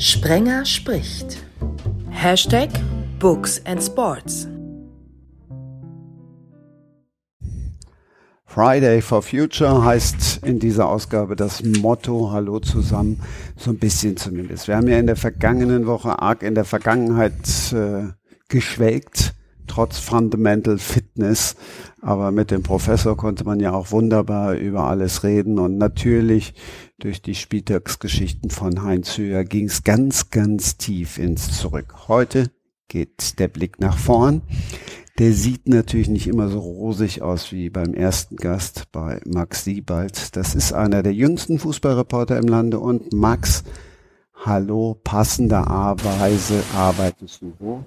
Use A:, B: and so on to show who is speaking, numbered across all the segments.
A: Sprenger spricht. Hashtag Books and Sports.
B: Friday for Future heißt in dieser Ausgabe das Motto Hallo zusammen, so ein bisschen zumindest. Wir haben ja in der vergangenen Woche arg in der Vergangenheit äh, geschwelgt, trotz Fundamental Fitness. Aber mit dem Professor konnte man ja auch wunderbar über alles reden. Und natürlich durch die Spieltagsgeschichten von Heinz Höher ging es ganz, ganz tief ins Zurück. Heute geht der Blick nach vorn. Der sieht natürlich nicht immer so rosig aus wie beim ersten Gast bei Max Siebald. Das ist einer der jüngsten Fußballreporter im Lande und Max, hallo, passenderweise arbeitest du wo?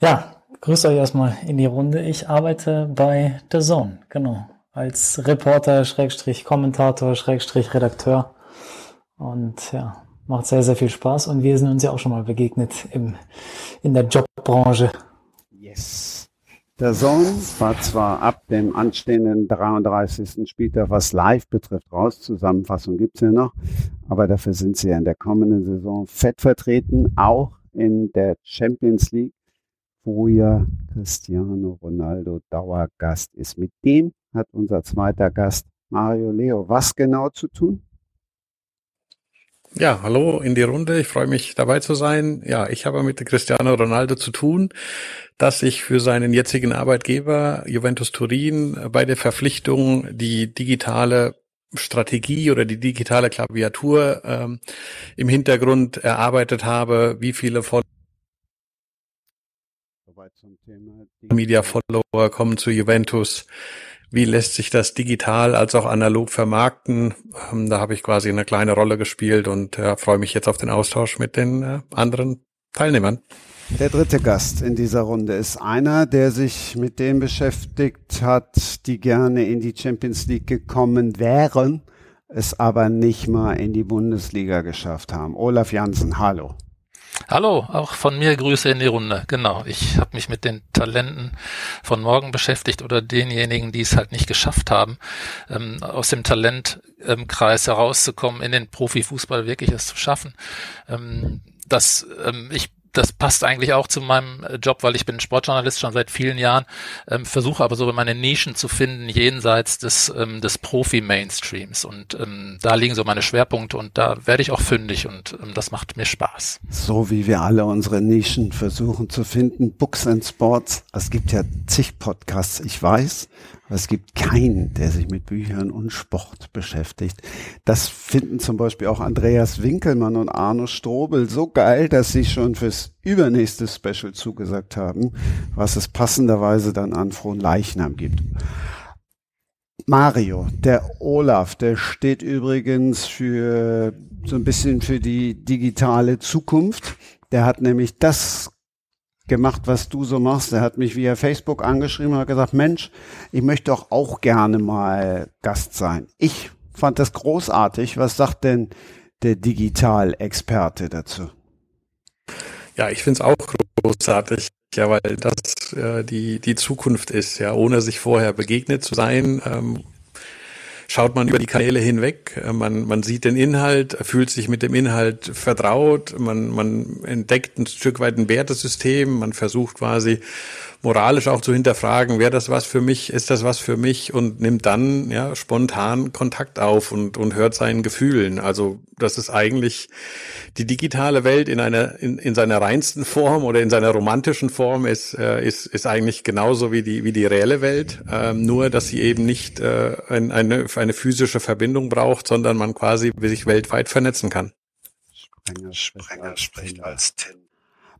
C: Ja, grüß euch erstmal in die Runde. Ich arbeite bei The Zone, genau, als Reporter, Schrägstrich Kommentator, Schrägstrich Redakteur und ja, macht sehr, sehr viel Spaß und wir sind uns ja auch schon mal begegnet im, in der Jobbranche.
B: Yes. Der Zone war zwar ab dem anstehenden 33. Spieltag, was live betrifft, raus. Zusammenfassung gibt's ja noch. Aber dafür sind sie ja in der kommenden Saison fett vertreten, auch in der Champions League, wo ja Cristiano Ronaldo Dauergast ist. Mit dem hat unser zweiter Gast Mario Leo was genau zu tun?
D: Ja, hallo in die Runde. Ich freue mich dabei zu sein. Ja, ich habe mit Cristiano Ronaldo zu tun, dass ich für seinen jetzigen Arbeitgeber Juventus Turin bei der Verpflichtung die digitale Strategie oder die digitale Klaviatur ähm, im Hintergrund erarbeitet habe, wie viele Follower Media Follower kommen zu Juventus, wie lässt sich das digital als auch analog vermarkten. Ähm, da habe ich quasi eine kleine Rolle gespielt und äh, freue mich jetzt auf den Austausch mit den äh, anderen Teilnehmern.
B: Der dritte Gast in dieser Runde ist einer, der sich mit dem beschäftigt hat, die gerne in die Champions League gekommen wären, es aber nicht mal in die Bundesliga geschafft haben. Olaf Jansen, hallo.
E: Hallo, auch von mir Grüße in die Runde. Genau, ich habe mich mit den Talenten von morgen beschäftigt oder denjenigen, die es halt nicht geschafft haben, ähm, aus dem Talentkreis herauszukommen, in den Profifußball wirklich es zu schaffen. Ähm, das, ähm, ich das passt eigentlich auch zu meinem äh, Job, weil ich bin Sportjournalist schon seit vielen Jahren, ähm, versuche aber so meine Nischen zu finden jenseits des, ähm, des Profi-Mainstreams. Und ähm, da liegen so meine Schwerpunkte und da werde ich auch fündig und ähm, das macht mir Spaß.
B: So wie wir alle unsere Nischen versuchen zu finden. Books and Sports. Es gibt ja zig Podcasts, ich weiß. Es gibt keinen, der sich mit Büchern und Sport beschäftigt. Das finden zum Beispiel auch Andreas Winkelmann und Arno Strobel so geil, dass sie schon fürs übernächste Special zugesagt haben, was es passenderweise dann an Frohen Leichnam gibt. Mario, der Olaf, der steht übrigens für so ein bisschen für die digitale Zukunft. Der hat nämlich das gemacht, was du so machst. Er hat mich via Facebook angeschrieben und hat gesagt, Mensch, ich möchte doch auch gerne mal Gast sein. Ich fand das großartig. Was sagt denn der Digitalexperte dazu?
D: Ja, ich finde es auch großartig, ja, weil das äh, die, die Zukunft ist, ja, ohne sich vorher begegnet zu sein. Ähm, schaut man über die Kanäle hinweg, äh, man, man sieht den Inhalt, fühlt sich mit dem Inhalt vertraut, man, man entdeckt ein Stück weit ein Wertesystem, man versucht quasi moralisch auch zu hinterfragen, wäre das was für mich, ist das was für mich und nimmt dann ja spontan Kontakt auf und, und hört seinen Gefühlen. Also das ist eigentlich die digitale Welt in einer in, in seiner reinsten Form oder in seiner romantischen Form ist äh, ist ist eigentlich genauso wie die wie die reelle Welt, ähm, nur dass sie eben nicht äh, ein, eine eine physische Verbindung braucht, sondern man quasi sich weltweit vernetzen kann.
B: Sprenger, Sprenger spricht als Tim.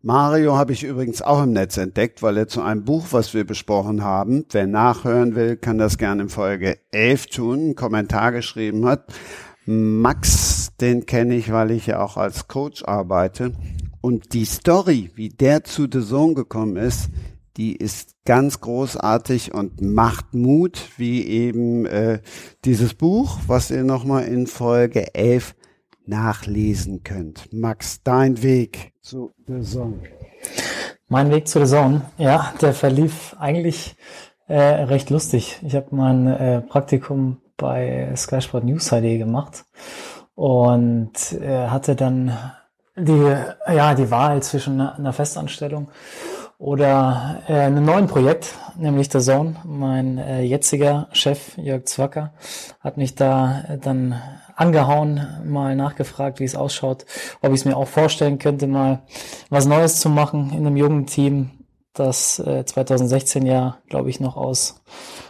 B: Mario habe ich übrigens auch im Netz entdeckt, weil er zu einem Buch, was wir besprochen haben, wer nachhören will, kann das gerne in Folge 11 tun, einen Kommentar geschrieben hat. Max, den kenne ich, weil ich ja auch als Coach arbeite. Und die Story, wie der zu The Zone gekommen ist, die ist ganz großartig und macht Mut, wie eben äh, dieses Buch, was ihr nochmal in Folge 11 nachlesen könnt. Max, dein Weg zu The Zone.
C: Mein Weg zu The Zone, ja, der verlief eigentlich äh, recht lustig. Ich habe mein äh, Praktikum bei Sky Sport News HD gemacht und äh, hatte dann die, ja, die Wahl zwischen einer Festanstellung oder äh, einem neuen Projekt, nämlich der Zone. Mein äh, jetziger Chef Jörg Zwacker hat mich da äh, dann angehauen, mal nachgefragt, wie es ausschaut, ob ich es mir auch vorstellen könnte, mal was Neues zu machen in einem jungen Team, das äh, 2016 ja, glaube ich, noch aus,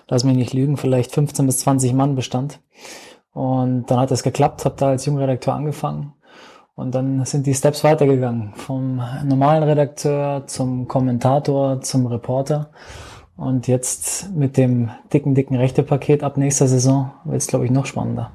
C: lass mich nicht lügen, vielleicht 15 bis 20 Mann bestand. Und dann hat es geklappt, habe da als Jungredakteur angefangen und dann sind die Steps weitergegangen. Vom normalen Redakteur zum Kommentator, zum Reporter. Und jetzt mit dem dicken, dicken Rechtepaket ab nächster Saison wird es, glaube ich, noch spannender.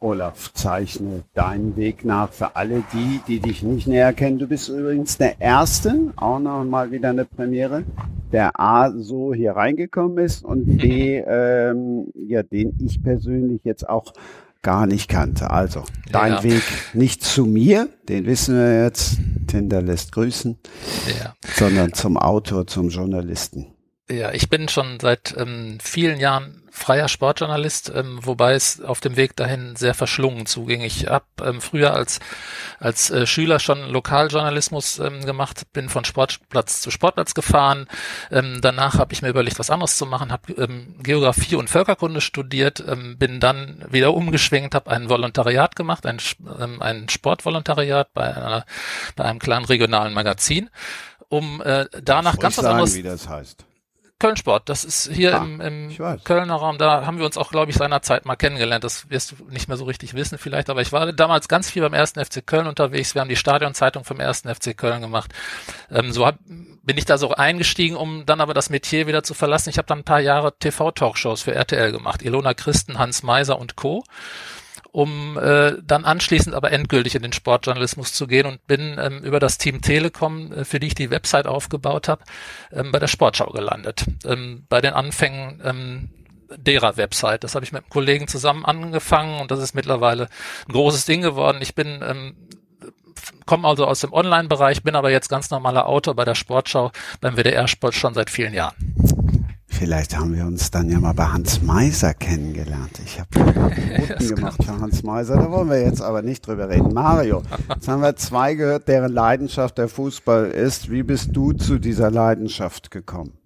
B: Olaf, zeichne deinen Weg nach für alle die, die dich nicht näher kennen. Du bist übrigens der Erste, auch noch mal wieder eine Premiere, der A so hier reingekommen ist und B, ähm, ja, den ich persönlich jetzt auch gar nicht kannte. Also, dein ja. Weg nicht zu mir, den wissen wir jetzt, Tinder lässt grüßen, ja. sondern zum Autor, zum Journalisten.
E: Ja, ich bin schon seit ähm, vielen Jahren freier Sportjournalist, ähm, wobei es auf dem Weg dahin sehr verschlungen zuging. Ich habe ähm, früher als als äh, Schüler schon Lokaljournalismus ähm, gemacht, bin von Sportplatz zu Sportplatz gefahren. Ähm, danach habe ich mir überlegt, was anderes zu machen, habe ähm, Geografie und Völkerkunde studiert, ähm, bin dann wieder umgeschwenkt, habe ein Volontariat gemacht, ein, ähm, ein Sportvolontariat bei, einer, bei einem kleinen regionalen Magazin, um äh, danach ganz was anderes.
B: Wie das heißt.
E: Köln-Sport, das ist hier ah, im, im Kölner Raum, da haben wir uns auch, glaube ich, seinerzeit mal kennengelernt. Das wirst du nicht mehr so richtig wissen vielleicht, aber ich war damals ganz viel beim ersten FC Köln unterwegs. Wir haben die Stadionzeitung vom ersten FC Köln gemacht. Ähm, so hab, bin ich da so eingestiegen, um dann aber das Metier wieder zu verlassen. Ich habe dann ein paar Jahre TV-Talkshows für RTL gemacht. Ilona Christen, Hans Meiser und Co um äh, dann anschließend aber endgültig in den Sportjournalismus zu gehen und bin ähm, über das Team Telekom, äh, für die ich die Website aufgebaut habe, ähm, bei der Sportschau gelandet. Ähm, bei den Anfängen ähm, derer Website. Das habe ich mit einem Kollegen zusammen angefangen und das ist mittlerweile ein großes Ding geworden. Ich bin ähm, komme also aus dem Online-Bereich, bin aber jetzt ganz normaler Autor bei der Sportschau beim WDR Sport schon seit vielen Jahren.
B: Vielleicht haben wir uns dann ja mal bei Hans Meiser kennengelernt. Ich habe Noten gemacht für Hans Meiser, da wollen wir jetzt aber nicht drüber reden. Mario, jetzt haben wir zwei gehört, deren Leidenschaft der Fußball ist. Wie bist du zu dieser Leidenschaft gekommen?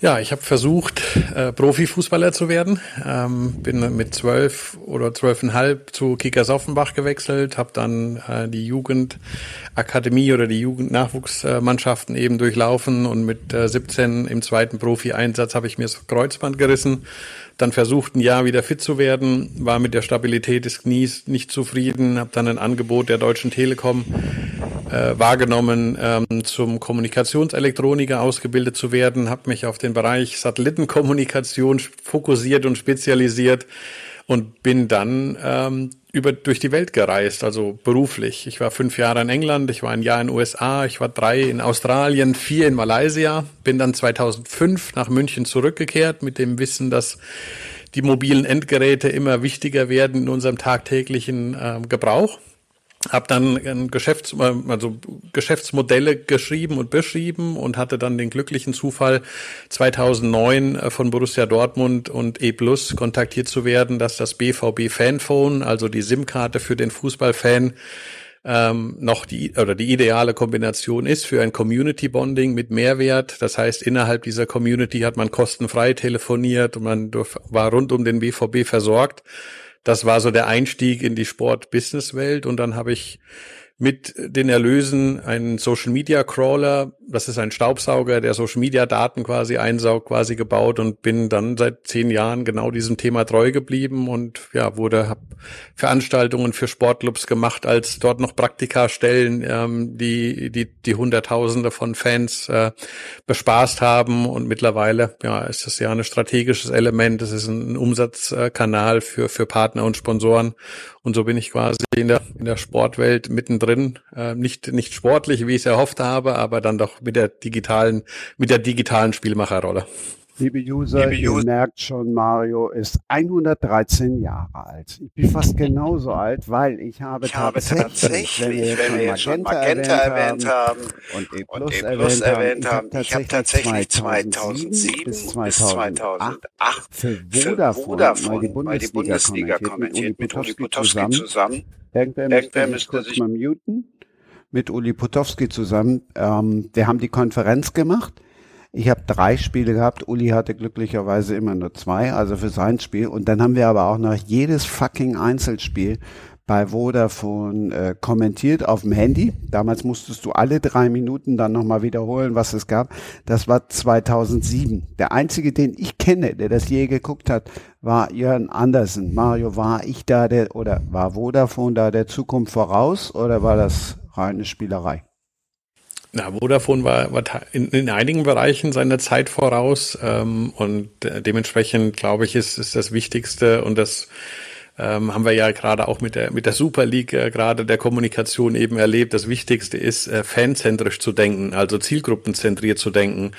D: Ja, ich habe versucht, äh, Profifußballer zu werden. Ähm, bin mit zwölf oder zwölfeinhalb zu Kickers Offenbach gewechselt, habe dann äh, die Jugendakademie oder die Jugendnachwuchsmannschaften eben durchlaufen und mit äh, 17 im zweiten Profi-Einsatz habe ich mir das Kreuzband gerissen dann versucht, ein Jahr wieder fit zu werden, war mit der Stabilität des Knies nicht zufrieden, habe dann ein Angebot der Deutschen Telekom äh, wahrgenommen, ähm, zum Kommunikationselektroniker ausgebildet zu werden, habe mich auf den Bereich Satellitenkommunikation fokussiert und spezialisiert und bin dann ähm, über durch die Welt gereist, also beruflich. Ich war fünf Jahre in England, ich war ein Jahr in den USA, ich war drei in Australien, vier in Malaysia, bin dann 2005 nach München zurückgekehrt mit dem Wissen, dass die mobilen Endgeräte immer wichtiger werden in unserem tagtäglichen äh, Gebrauch habe dann Geschäfts also Geschäftsmodelle geschrieben und beschrieben und hatte dann den glücklichen Zufall 2009 äh, von Borussia Dortmund und E Plus kontaktiert zu werden, dass das BVB Fanphone, also die SIM-Karte für den Fußballfan ähm, noch die oder die ideale Kombination ist für ein Community Bonding mit Mehrwert. Das heißt, innerhalb dieser Community hat man kostenfrei telefoniert und man war rund um den BVB versorgt das war so der Einstieg in die Sport-Business-Welt. Und dann habe ich mit den Erlösen einen Social Media Crawler, das ist ein Staubsauger, der Social Media Daten quasi einsaugt, quasi gebaut und bin dann seit zehn Jahren genau diesem Thema treu geblieben und ja, wurde, hab Veranstaltungen für Sportclubs gemacht, als dort noch Praktikastellen, ähm, die, die, die Hunderttausende von Fans äh, bespaßt haben. Und mittlerweile, ja, ist das ja ein strategisches Element, es ist ein Umsatzkanal für, für Partner und Sponsoren. Und so bin ich quasi in der, in der Sportwelt mittendrin. Äh, nicht, nicht sportlich, wie ich es erhofft habe, aber dann doch mit der digitalen, mit der digitalen Spielmacherrolle.
B: Liebe User, Liebe ihr merkt schon, Mario ist 113 Jahre alt. Ich bin fast genauso alt, weil ich habe, ich tatsächlich, habe tatsächlich, wenn wir, wir schon Magenta, erwähnt, haben und E Plus, und e -Plus erwähnt haben, ich habe tatsächlich 2007 bis 2008 für Vodafone, mal die Bundesliga, Bundesliga kommentiert mit Uli Potowski zusammen. Irgendwer, Irgendwer müsste sich mal muten. Mit Uli Potowski zusammen. Ähm, wir haben die Konferenz gemacht ich habe drei Spiele gehabt. Uli hatte glücklicherweise immer nur zwei, also für sein Spiel. Und dann haben wir aber auch noch jedes fucking Einzelspiel bei Vodafone äh, kommentiert auf dem Handy. Damals musstest du alle drei Minuten dann nochmal wiederholen, was es gab. Das war 2007. Der einzige, den ich kenne, der das je geguckt hat, war Jörn Andersen. Mario, war ich da der, oder war Vodafone da der Zukunft voraus oder war das reine Spielerei?
D: Na, Vodafone war, war in, in einigen Bereichen seiner Zeit voraus ähm, und äh, dementsprechend glaube ich ist, ist das Wichtigste und das ähm, haben wir ja gerade auch mit der mit der Super League äh, gerade der Kommunikation eben erlebt. Das Wichtigste ist äh, fanzentrisch zu denken, also zielgruppenzentriert zu denken.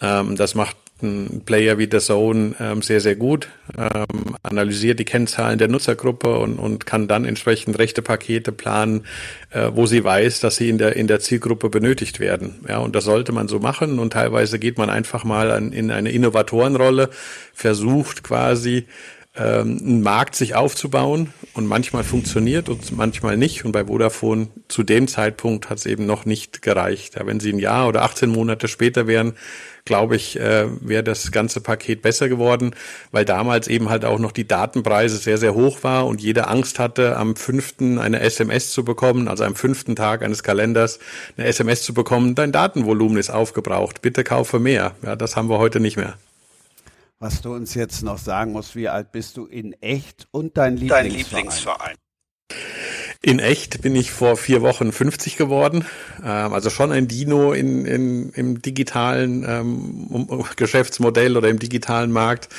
D: Ähm, das macht ein Player wie The Zone ähm, sehr, sehr gut, ähm, analysiert die Kennzahlen der Nutzergruppe und, und kann dann entsprechend rechte Pakete planen, äh, wo sie weiß, dass sie in der, in der Zielgruppe benötigt werden. Ja, und das sollte man so machen und teilweise geht man einfach mal an, in eine Innovatorenrolle, versucht quasi, ähm, einen Markt sich aufzubauen und manchmal funktioniert und manchmal nicht. Und bei Vodafone zu dem Zeitpunkt hat es eben noch nicht gereicht. Ja, wenn sie ein Jahr oder 18 Monate später wären, glaube ich, äh, wäre das ganze Paket besser geworden, weil damals eben halt auch noch die Datenpreise sehr, sehr hoch war und jeder Angst hatte, am fünften eine SMS zu bekommen, also am fünften Tag eines Kalenders eine SMS zu bekommen, dein Datenvolumen ist aufgebraucht, bitte kaufe mehr. Ja, das haben wir heute nicht mehr.
B: Was du uns jetzt noch sagen musst, wie alt bist du in echt und dein Lieblingsverein? Dein Lieblingsverein.
D: In echt bin ich vor vier Wochen 50 geworden. Ähm, also schon ein Dino in, in, im digitalen ähm, Geschäftsmodell oder im digitalen Markt.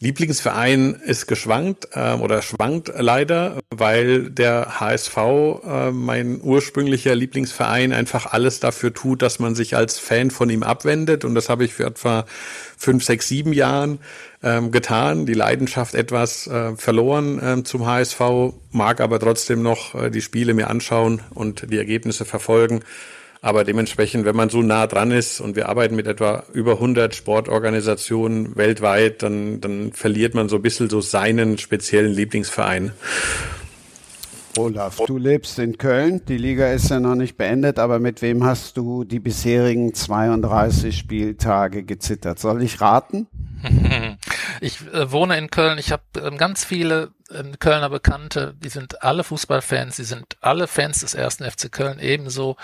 D: Lieblingsverein ist geschwankt äh, oder schwankt leider, weil der HSV, äh, mein ursprünglicher Lieblingsverein, einfach alles dafür tut, dass man sich als Fan von ihm abwendet. Und das habe ich für etwa fünf, sechs, sieben Jahren ähm, getan, die Leidenschaft etwas äh, verloren äh, zum HSV, mag aber trotzdem noch äh, die Spiele mir anschauen und die Ergebnisse verfolgen. Aber dementsprechend, wenn man so nah dran ist und wir arbeiten mit etwa über 100 Sportorganisationen weltweit, dann, dann verliert man so ein bisschen so seinen speziellen Lieblingsverein.
B: Olaf, du lebst in Köln. Die Liga ist ja noch nicht beendet, aber mit wem hast du die bisherigen 32 Spieltage gezittert? Soll ich raten?
E: Ich äh, wohne in Köln. Ich habe ähm, ganz viele ähm, Kölner Bekannte. Die sind alle Fußballfans. Die sind alle Fans des ersten FC Köln ebenso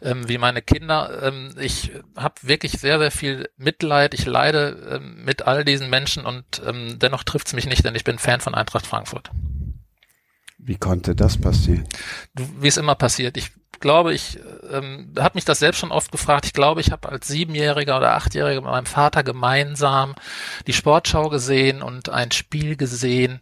E: ähm, wie meine Kinder. Ähm, ich habe wirklich sehr, sehr viel Mitleid. Ich leide ähm, mit all diesen Menschen und ähm, dennoch trifft es mich nicht, denn ich bin Fan von Eintracht Frankfurt.
B: Wie konnte das passieren?
E: Wie es immer passiert. Ich glaube, ich ähm, habe mich das selbst schon oft gefragt. Ich glaube, ich habe als Siebenjähriger oder Achtjähriger mit meinem Vater gemeinsam die Sportschau gesehen und ein Spiel gesehen,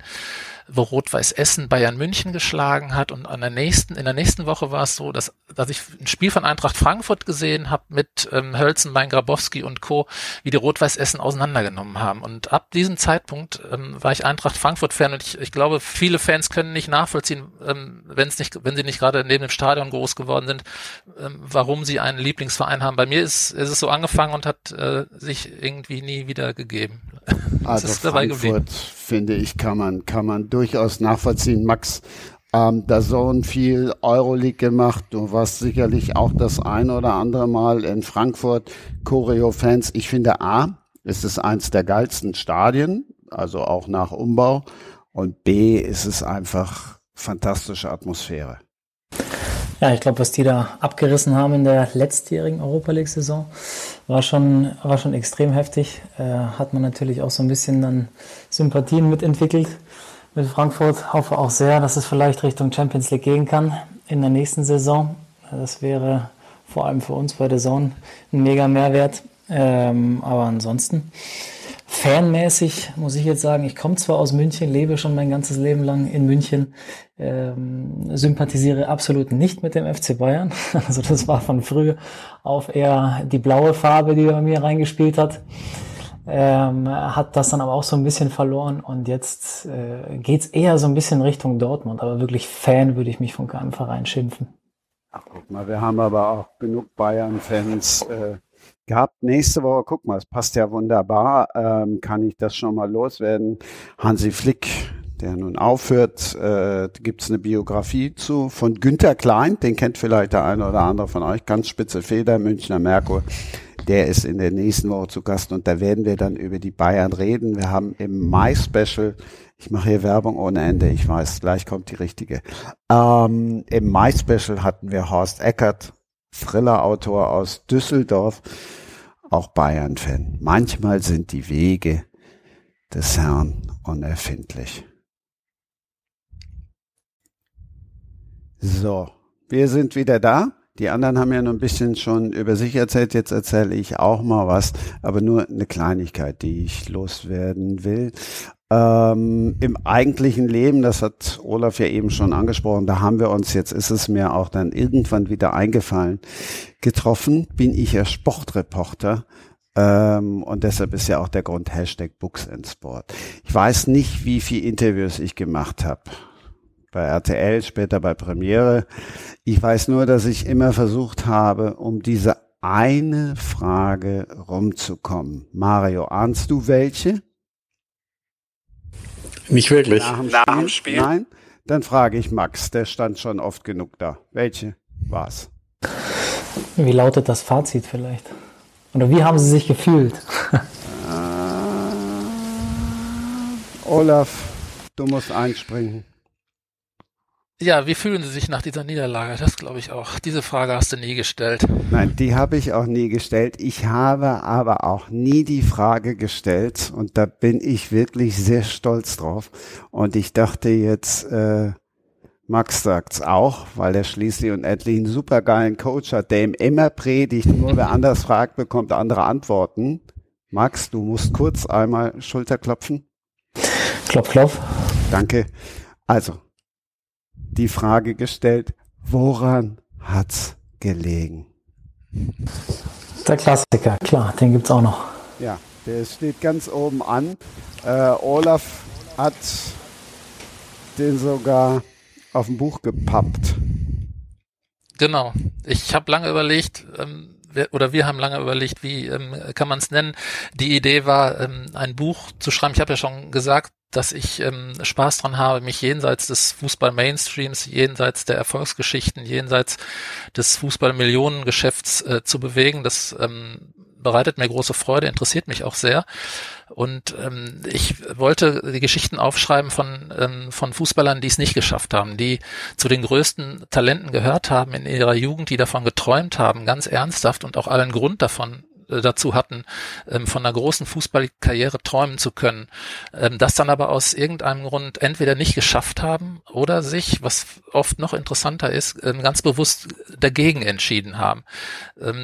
E: wo Rot-Weiß Essen Bayern München geschlagen hat und an der nächsten, in der nächsten Woche war es so, dass, dass ich ein Spiel von Eintracht Frankfurt gesehen habe mit ähm, Hölzenbein, Grabowski und Co., wie die Rot-Weiß Essen auseinandergenommen haben. Und ab diesem Zeitpunkt ähm, war ich Eintracht Frankfurt-Fan und ich, ich glaube, viele Fans können nicht nachvollziehen, ähm, wenn es nicht, wenn sie nicht gerade neben dem Stadion groß geworden sind, ähm, warum sie einen Lieblingsverein haben. Bei mir ist, ist es so angefangen und hat äh, sich irgendwie nie wieder gegeben.
B: Also Frankfurt, finde ich, kann man, kann man durchaus nachvollziehen. Max, ähm, da so viel Euroleague gemacht. Du warst sicherlich auch das ein oder andere Mal in Frankfurt. Choreo-Fans. Ich finde A, ist es eins der geilsten Stadien, also auch nach Umbau. Und B, ist es einfach fantastische Atmosphäre.
C: Ja, ich glaube, was die da abgerissen haben in der letztjährigen Europa League-Saison, war schon, war schon extrem heftig. Äh, hat man natürlich auch so ein bisschen dann Sympathien mitentwickelt mit Frankfurt. Hoffe auch sehr, dass es vielleicht Richtung Champions League gehen kann in der nächsten Saison. Das wäre vor allem für uns bei der Zone ein mega Mehrwert. Ähm, aber ansonsten fanmäßig muss ich jetzt sagen, ich komme zwar aus München, lebe schon mein ganzes Leben lang in München, ähm, sympathisiere absolut nicht mit dem FC Bayern. Also das war von früh auf eher die blaue Farbe, die bei mir reingespielt hat. Ähm, hat das dann aber auch so ein bisschen verloren und jetzt äh, geht's eher so ein bisschen Richtung Dortmund, aber wirklich Fan würde ich mich von keinem Verein schimpfen.
B: Ach, guck mal, wir haben aber auch genug Bayern-Fans äh, gehabt. Nächste Woche, guck mal, es passt ja wunderbar, ähm, kann ich das schon mal loswerden. Hansi Flick, der nun aufhört, äh, gibt es eine Biografie zu von Günter Klein, den kennt vielleicht der eine oder andere von euch, ganz spitze Feder, Münchner Merkur. Der ist in der nächsten Woche zu Gast und da werden wir dann über die Bayern reden. Wir haben im Mai-Special, ich mache hier Werbung ohne Ende, ich weiß, gleich kommt die richtige. Ähm, Im Mai-Special hatten wir Horst Eckert, Thriller-Autor aus Düsseldorf, auch Bayern-Fan. Manchmal sind die Wege des Herrn unerfindlich. So, wir sind wieder da. Die anderen haben ja noch ein bisschen schon über sich erzählt. Jetzt erzähle ich auch mal was, aber nur eine Kleinigkeit, die ich loswerden will. Ähm, Im eigentlichen Leben, das hat Olaf ja eben schon angesprochen, da haben wir uns, jetzt ist es mir auch dann irgendwann wieder eingefallen, getroffen, bin ich ja Sportreporter. Ähm, und deshalb ist ja auch der Grund Hashtag Books and Sport. Ich weiß nicht, wie viele Interviews ich gemacht habe bei RTL, später bei Premiere. Ich weiß nur, dass ich immer versucht habe, um diese eine Frage rumzukommen. Mario, ahnst du welche?
D: Nicht wirklich.
B: Nach dem, Nach dem Spiel? Nein? Dann frage ich Max, der stand schon oft genug da. Welche war's?
C: Wie lautet das Fazit vielleicht? Oder wie haben Sie sich gefühlt? äh,
B: Olaf, du musst einspringen.
E: Ja, wie fühlen Sie sich nach dieser Niederlage? Das glaube ich auch. Diese Frage hast du nie gestellt.
B: Nein, die habe ich auch nie gestellt. Ich habe aber auch nie die Frage gestellt und da bin ich wirklich sehr stolz drauf. Und ich dachte jetzt, äh, Max sagt's auch, weil er schließlich und endlich einen supergeilen Coach hat, der ihm immer predigt, nur wer anders fragt, bekommt andere Antworten. Max, du musst kurz einmal Schulter klopfen.
C: Klopf, klopf.
B: Danke. Also, die Frage gestellt, woran hat's gelegen?
C: Der Klassiker, klar, den gibt's auch noch.
B: Ja, der steht ganz oben an. Äh, Olaf hat den sogar auf dem Buch gepappt.
E: Genau. Ich habe lange überlegt, ähm, oder wir haben lange überlegt, wie ähm, kann man es nennen. Die Idee war, ähm, ein Buch zu schreiben. Ich habe ja schon gesagt, dass ich ähm, Spaß dran habe, mich jenseits des Fußball-Mainstreams, jenseits der Erfolgsgeschichten, jenseits des Fußball-Millionengeschäfts äh, zu bewegen. Das ähm, bereitet mir große Freude, interessiert mich auch sehr. Und ähm, ich wollte die Geschichten aufschreiben von, ähm, von Fußballern, die es nicht geschafft haben, die zu den größten Talenten gehört haben in ihrer Jugend, die davon geträumt haben, ganz ernsthaft und auch allen Grund davon dazu hatten, ähm, von einer großen Fußballkarriere träumen zu können, ähm, das dann aber aus irgendeinem Grund entweder nicht geschafft haben oder sich, was oft noch interessanter ist, ähm, ganz bewusst dagegen entschieden haben.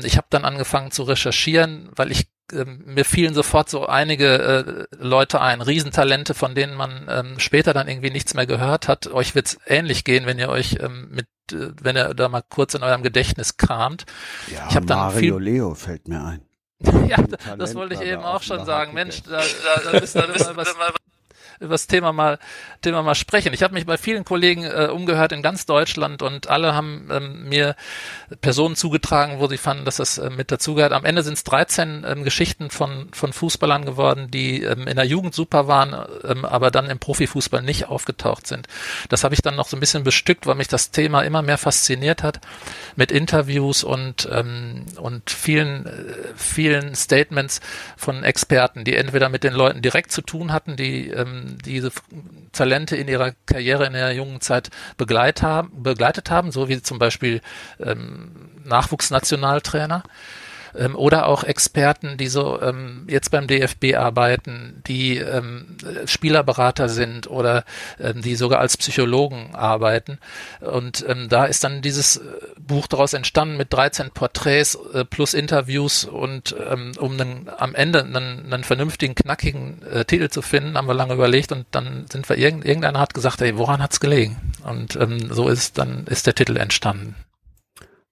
E: ich habe dann angefangen zu recherchieren, weil ich mir fielen sofort so einige äh, Leute ein, Riesentalente, von denen man ähm, später dann irgendwie nichts mehr gehört hat. Euch wird's ähnlich gehen, wenn ihr euch ähm, mit, äh, wenn ihr da mal kurz in eurem Gedächtnis kramt.
B: Ja, ich Mario viel, Leo fällt mir ein.
E: Ja, das wollte ich eben auch schon sagen. Mensch, da, da, da, müssen wir was, über das Thema mal, Thema mal sprechen. Ich habe mich bei vielen Kollegen äh, umgehört in ganz Deutschland und alle haben ähm, mir Personen zugetragen, wo sie fanden, dass das äh, mit dazugehört. Am Ende sind es 13 ähm, Geschichten von, von Fußballern geworden, die ähm, in der Jugend super waren, ähm, aber dann im Profifußball nicht aufgetaucht sind. Das habe ich dann noch so ein bisschen bestückt, weil mich das Thema immer mehr fasziniert hat mit Interviews und, ähm, und vielen, äh, vielen Statements von Experten, die entweder mit den Leuten direkt zu tun hatten, die ähm, diese Talente in ihrer Karriere in der jungen Zeit begleit haben, begleitet haben, so wie zum Beispiel ähm, Nachwuchsnationaltrainer ähm, oder auch Experten, die so ähm, jetzt beim DFB arbeiten, die ähm, Spielerberater sind oder ähm, die sogar als Psychologen arbeiten. Und ähm, da ist dann dieses äh, Buch daraus entstanden mit 13 Porträts äh, plus Interviews und ähm, um dann am Ende einen, einen vernünftigen, knackigen äh, Titel zu finden, haben wir lange überlegt und dann sind wir, irgend, irgendeiner hat gesagt, hey, woran hat's gelegen? Und ähm, so ist dann ist der Titel entstanden.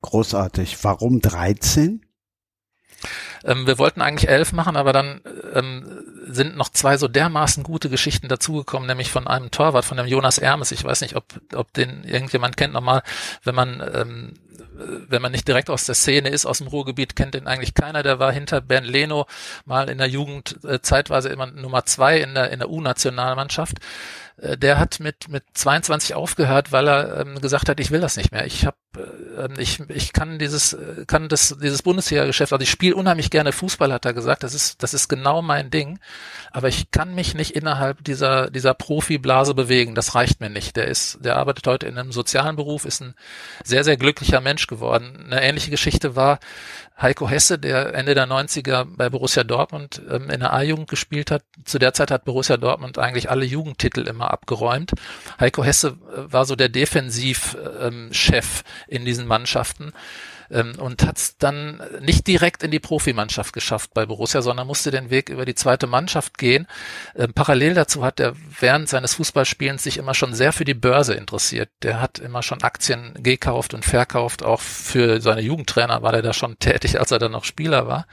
B: Großartig. Warum 13?
E: Ähm, wir wollten eigentlich elf machen, aber dann ähm, sind noch zwei so dermaßen gute Geschichten dazugekommen, nämlich von einem Torwart, von dem Jonas Ermes. Ich weiß nicht, ob, ob den irgendjemand kennt nochmal, wenn man ähm, wenn man nicht direkt aus der Szene ist, aus dem Ruhrgebiet, kennt den eigentlich keiner. Der war hinter Bernd Leno mal in der Jugend äh, zeitweise immer Nummer zwei in der, in der U-Nationalmannschaft. Äh, der hat mit, mit 22 aufgehört, weil er ähm, gesagt hat, ich will das nicht mehr. Ich habe, äh, ich, ich kann dieses, äh, kann das, dieses Bundesliga-Geschäft, also ich spiele unheimlich gerne Fußball, hat er gesagt. Das ist, das ist genau mein Ding. Aber ich kann mich nicht innerhalb dieser, dieser Profiblase bewegen. Das reicht mir nicht. Der ist, der arbeitet heute in einem sozialen Beruf, ist ein sehr, sehr glücklicher Mensch geworden. Eine ähnliche Geschichte war, Heiko Hesse, der Ende der 90er bei Borussia Dortmund ähm, in der A-Jugend gespielt hat. Zu der Zeit hat Borussia Dortmund eigentlich alle Jugendtitel immer abgeräumt. Heiko Hesse äh, war so der Defensivchef ähm, in diesen Mannschaften ähm, und hat es dann nicht direkt in die Profimannschaft geschafft bei Borussia, sondern musste den Weg über die zweite Mannschaft gehen. Ähm, parallel dazu hat er während seines Fußballspielens sich immer schon sehr für die Börse interessiert. Der hat immer schon Aktien gekauft und verkauft. Auch für seine Jugendtrainer war der da schon tätig, als er dann noch Spieler war.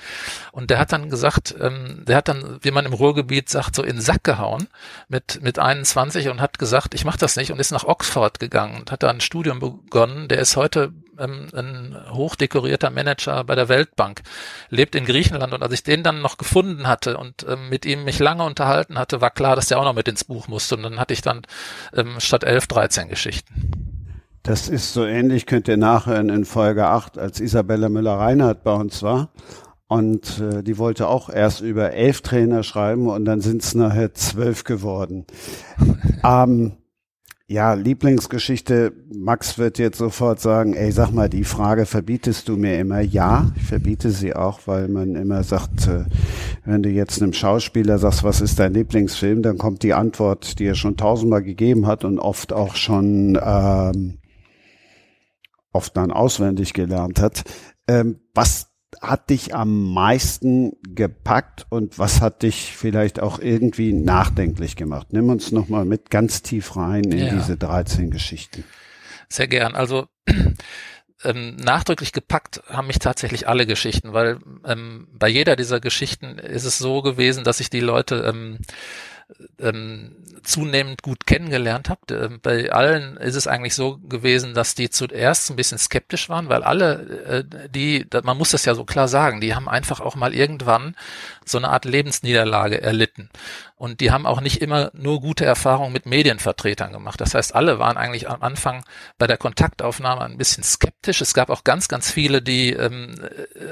E: Und der hat dann gesagt, ähm, der hat dann, wie man im Ruhrgebiet sagt, so in den Sack gehauen mit, mit 21 und hat gesagt, ich mache das nicht und ist nach Oxford gegangen und hat da ein Studium begonnen. Der ist heute ähm, ein hochdekorierter Manager bei der Weltbank, lebt in Griechenland und als ich den dann noch gefunden hatte und ähm, mit ihm mich lange unterhalten hatte, war klar, dass der auch noch mit ins Buch musste und dann hatte ich dann ähm, statt elf 13 Geschichten.
B: Das ist so ähnlich, könnt ihr nachhören in Folge 8, als Isabella Müller-Reinhardt bei uns war. Und äh, die wollte auch erst über elf Trainer schreiben und dann sind es nachher zwölf geworden. ähm, ja, Lieblingsgeschichte. Max wird jetzt sofort sagen, ey, sag mal, die Frage verbietest du mir immer? Ja, ich verbiete sie auch, weil man immer sagt, äh, wenn du jetzt einem Schauspieler sagst, was ist dein Lieblingsfilm, dann kommt die Antwort, die er schon tausendmal gegeben hat und oft auch schon, ähm, oft dann auswendig gelernt hat. Ähm, was hat dich am meisten gepackt und was hat dich vielleicht auch irgendwie nachdenklich gemacht? Nimm uns nochmal mit ganz tief rein in ja. diese 13 Geschichten.
E: Sehr gern. Also ähm, nachdrücklich gepackt haben mich tatsächlich alle Geschichten, weil ähm, bei jeder dieser Geschichten ist es so gewesen, dass ich die Leute ähm, ähm, zunehmend gut kennengelernt habe. Ähm, bei allen ist es eigentlich so gewesen, dass die zuerst ein bisschen skeptisch waren, weil alle, äh, die, man muss das ja so klar sagen, die haben einfach auch mal irgendwann so eine Art Lebensniederlage erlitten. Und die haben auch nicht immer nur gute Erfahrungen mit Medienvertretern gemacht. Das heißt, alle waren eigentlich am Anfang bei der Kontaktaufnahme ein bisschen skeptisch. Es gab auch ganz, ganz viele, die, ähm,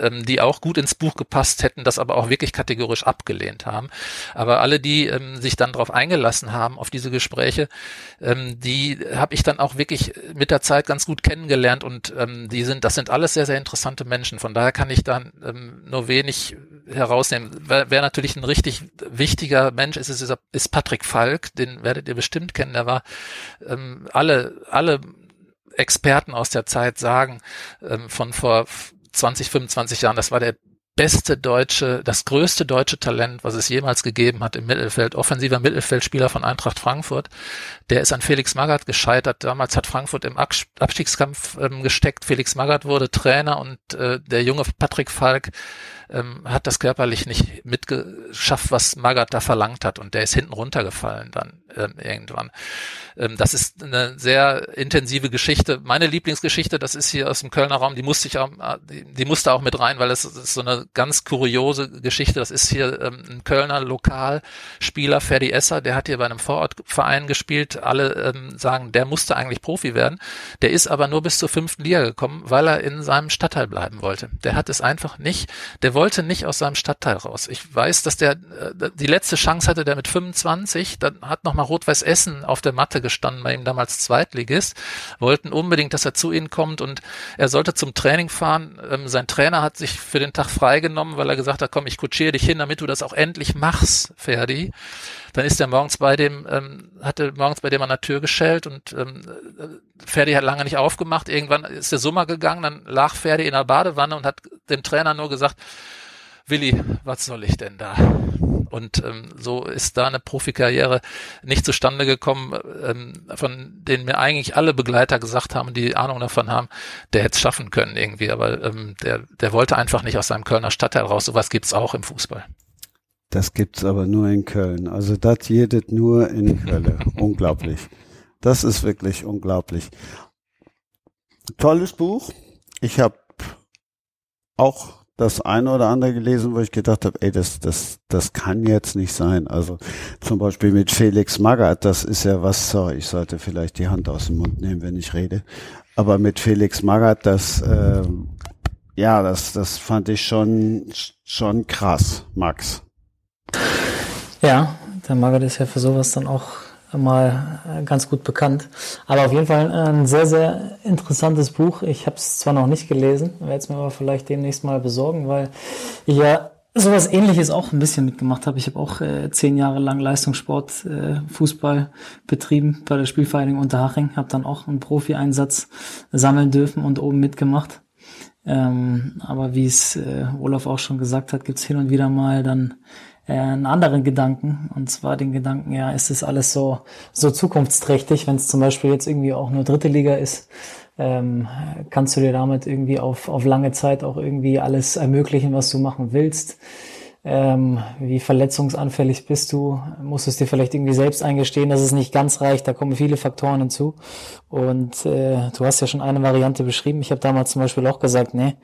E: ähm, die auch gut ins Buch gepasst hätten, das aber auch wirklich kategorisch abgelehnt haben. Aber alle, die ähm, sich dann darauf eingelassen haben, auf diese Gespräche, ähm, die habe ich dann auch wirklich mit der Zeit ganz gut kennengelernt und ähm, die sind, das sind alles sehr, sehr interessante Menschen. Von daher kann ich dann ähm, nur wenig herausnehmen. Wer, wer natürlich ein richtig wichtiger Mensch ist, ist, ist Patrick Falk, den werdet ihr bestimmt kennen. Der war ähm, alle, alle Experten aus der Zeit sagen ähm, von vor 20, 25 Jahren, das war der beste deutsche, das größte deutsche Talent, was es jemals gegeben hat im Mittelfeld, offensiver Mittelfeldspieler von Eintracht Frankfurt. Der ist an Felix Magath gescheitert. Damals hat Frankfurt im Abstiegskampf ähm, gesteckt. Felix Magath wurde Trainer und äh, der junge Patrick Falk ähm, hat das körperlich nicht mitgeschafft, was Magath da verlangt hat und der ist hinten runtergefallen dann ähm, irgendwann. Ähm, das ist eine sehr intensive Geschichte. Meine Lieblingsgeschichte, das ist hier aus dem Kölner Raum, die musste ich auch, die, die musste auch mit rein, weil es ist so eine ganz kuriose Geschichte. Das ist hier ähm, ein Kölner Lokalspieler, Ferdi Esser, der hat hier bei einem Vorortverein gespielt. Alle ähm, sagen, der musste eigentlich Profi werden. Der ist aber nur bis zur fünften Liga gekommen, weil er in seinem Stadtteil bleiben wollte. Der hat es einfach nicht, der wollte nicht aus seinem Stadtteil raus. Ich weiß, dass der äh, die letzte Chance hatte, der mit 25, dann hat nochmal Rot-Weiß Essen auf der Matte gestanden, bei ihm damals Zweitligist, wollten unbedingt, dass er zu ihnen kommt und er sollte zum Training fahren. Ähm, sein Trainer hat sich für den Tag freigenommen, weil er gesagt hat, komm, ich kutschiere dich hin, damit du das auch endlich machst, Ferdi. Dann ist er morgens bei dem, ähm, hatte morgens bei dem an der Tür geschellt und ähm, Ferdi hat lange nicht aufgemacht. Irgendwann ist der Sommer gegangen, dann lag Ferdi in der Badewanne und hat dem Trainer nur gesagt, Willi, was soll ich denn da? Und ähm, so ist da eine Profikarriere nicht zustande gekommen, ähm, von denen mir eigentlich alle Begleiter gesagt haben, die Ahnung davon haben, der hätte es schaffen können irgendwie. Aber ähm, der, der wollte einfach nicht aus seinem Kölner Stadtteil raus. Sowas gibt's auch im Fußball.
B: Das gibt's aber nur in Köln. Also das jedet nur in Köln. unglaublich. Das ist wirklich unglaublich. Tolles Buch. Ich habe auch das eine oder andere gelesen, wo ich gedacht habe, ey, das, das, das kann jetzt nicht sein. Also zum Beispiel mit Felix Magath, das ist ja was, sorry, ich sollte vielleicht die Hand aus dem Mund nehmen, wenn ich rede. Aber mit Felix Magath, das, äh, ja, das, das fand ich schon, schon krass, Max.
C: Ja, der Magath ist ja für sowas dann auch mal äh, ganz gut bekannt. Aber auf jeden Fall ein sehr, sehr interessantes Buch. Ich habe es zwar noch nicht gelesen, werde es mir aber vielleicht demnächst mal besorgen, weil ich ja sowas ähnliches auch ein bisschen mitgemacht habe. Ich habe auch äh, zehn Jahre lang Leistungssport, äh, Fußball betrieben bei der Spielvereinigung Unterhaching, habe dann auch einen Profi-Einsatz sammeln dürfen und oben mitgemacht. Ähm, aber wie es äh, Olaf auch schon gesagt hat, gibt's hin und wieder mal dann einen anderen Gedanken. Und zwar den Gedanken, ja, ist es alles so, so zukunftsträchtig, wenn es zum Beispiel jetzt irgendwie auch nur dritte Liga ist, ähm, kannst du dir damit irgendwie auf, auf lange Zeit auch irgendwie alles ermöglichen, was du machen willst ähm, wie verletzungsanfällig bist du, musst du es dir vielleicht irgendwie selbst eingestehen, dass es nicht ganz reicht, da kommen viele Faktoren hinzu. Und äh, du hast ja schon eine Variante beschrieben. Ich habe damals zum Beispiel auch gesagt, nee,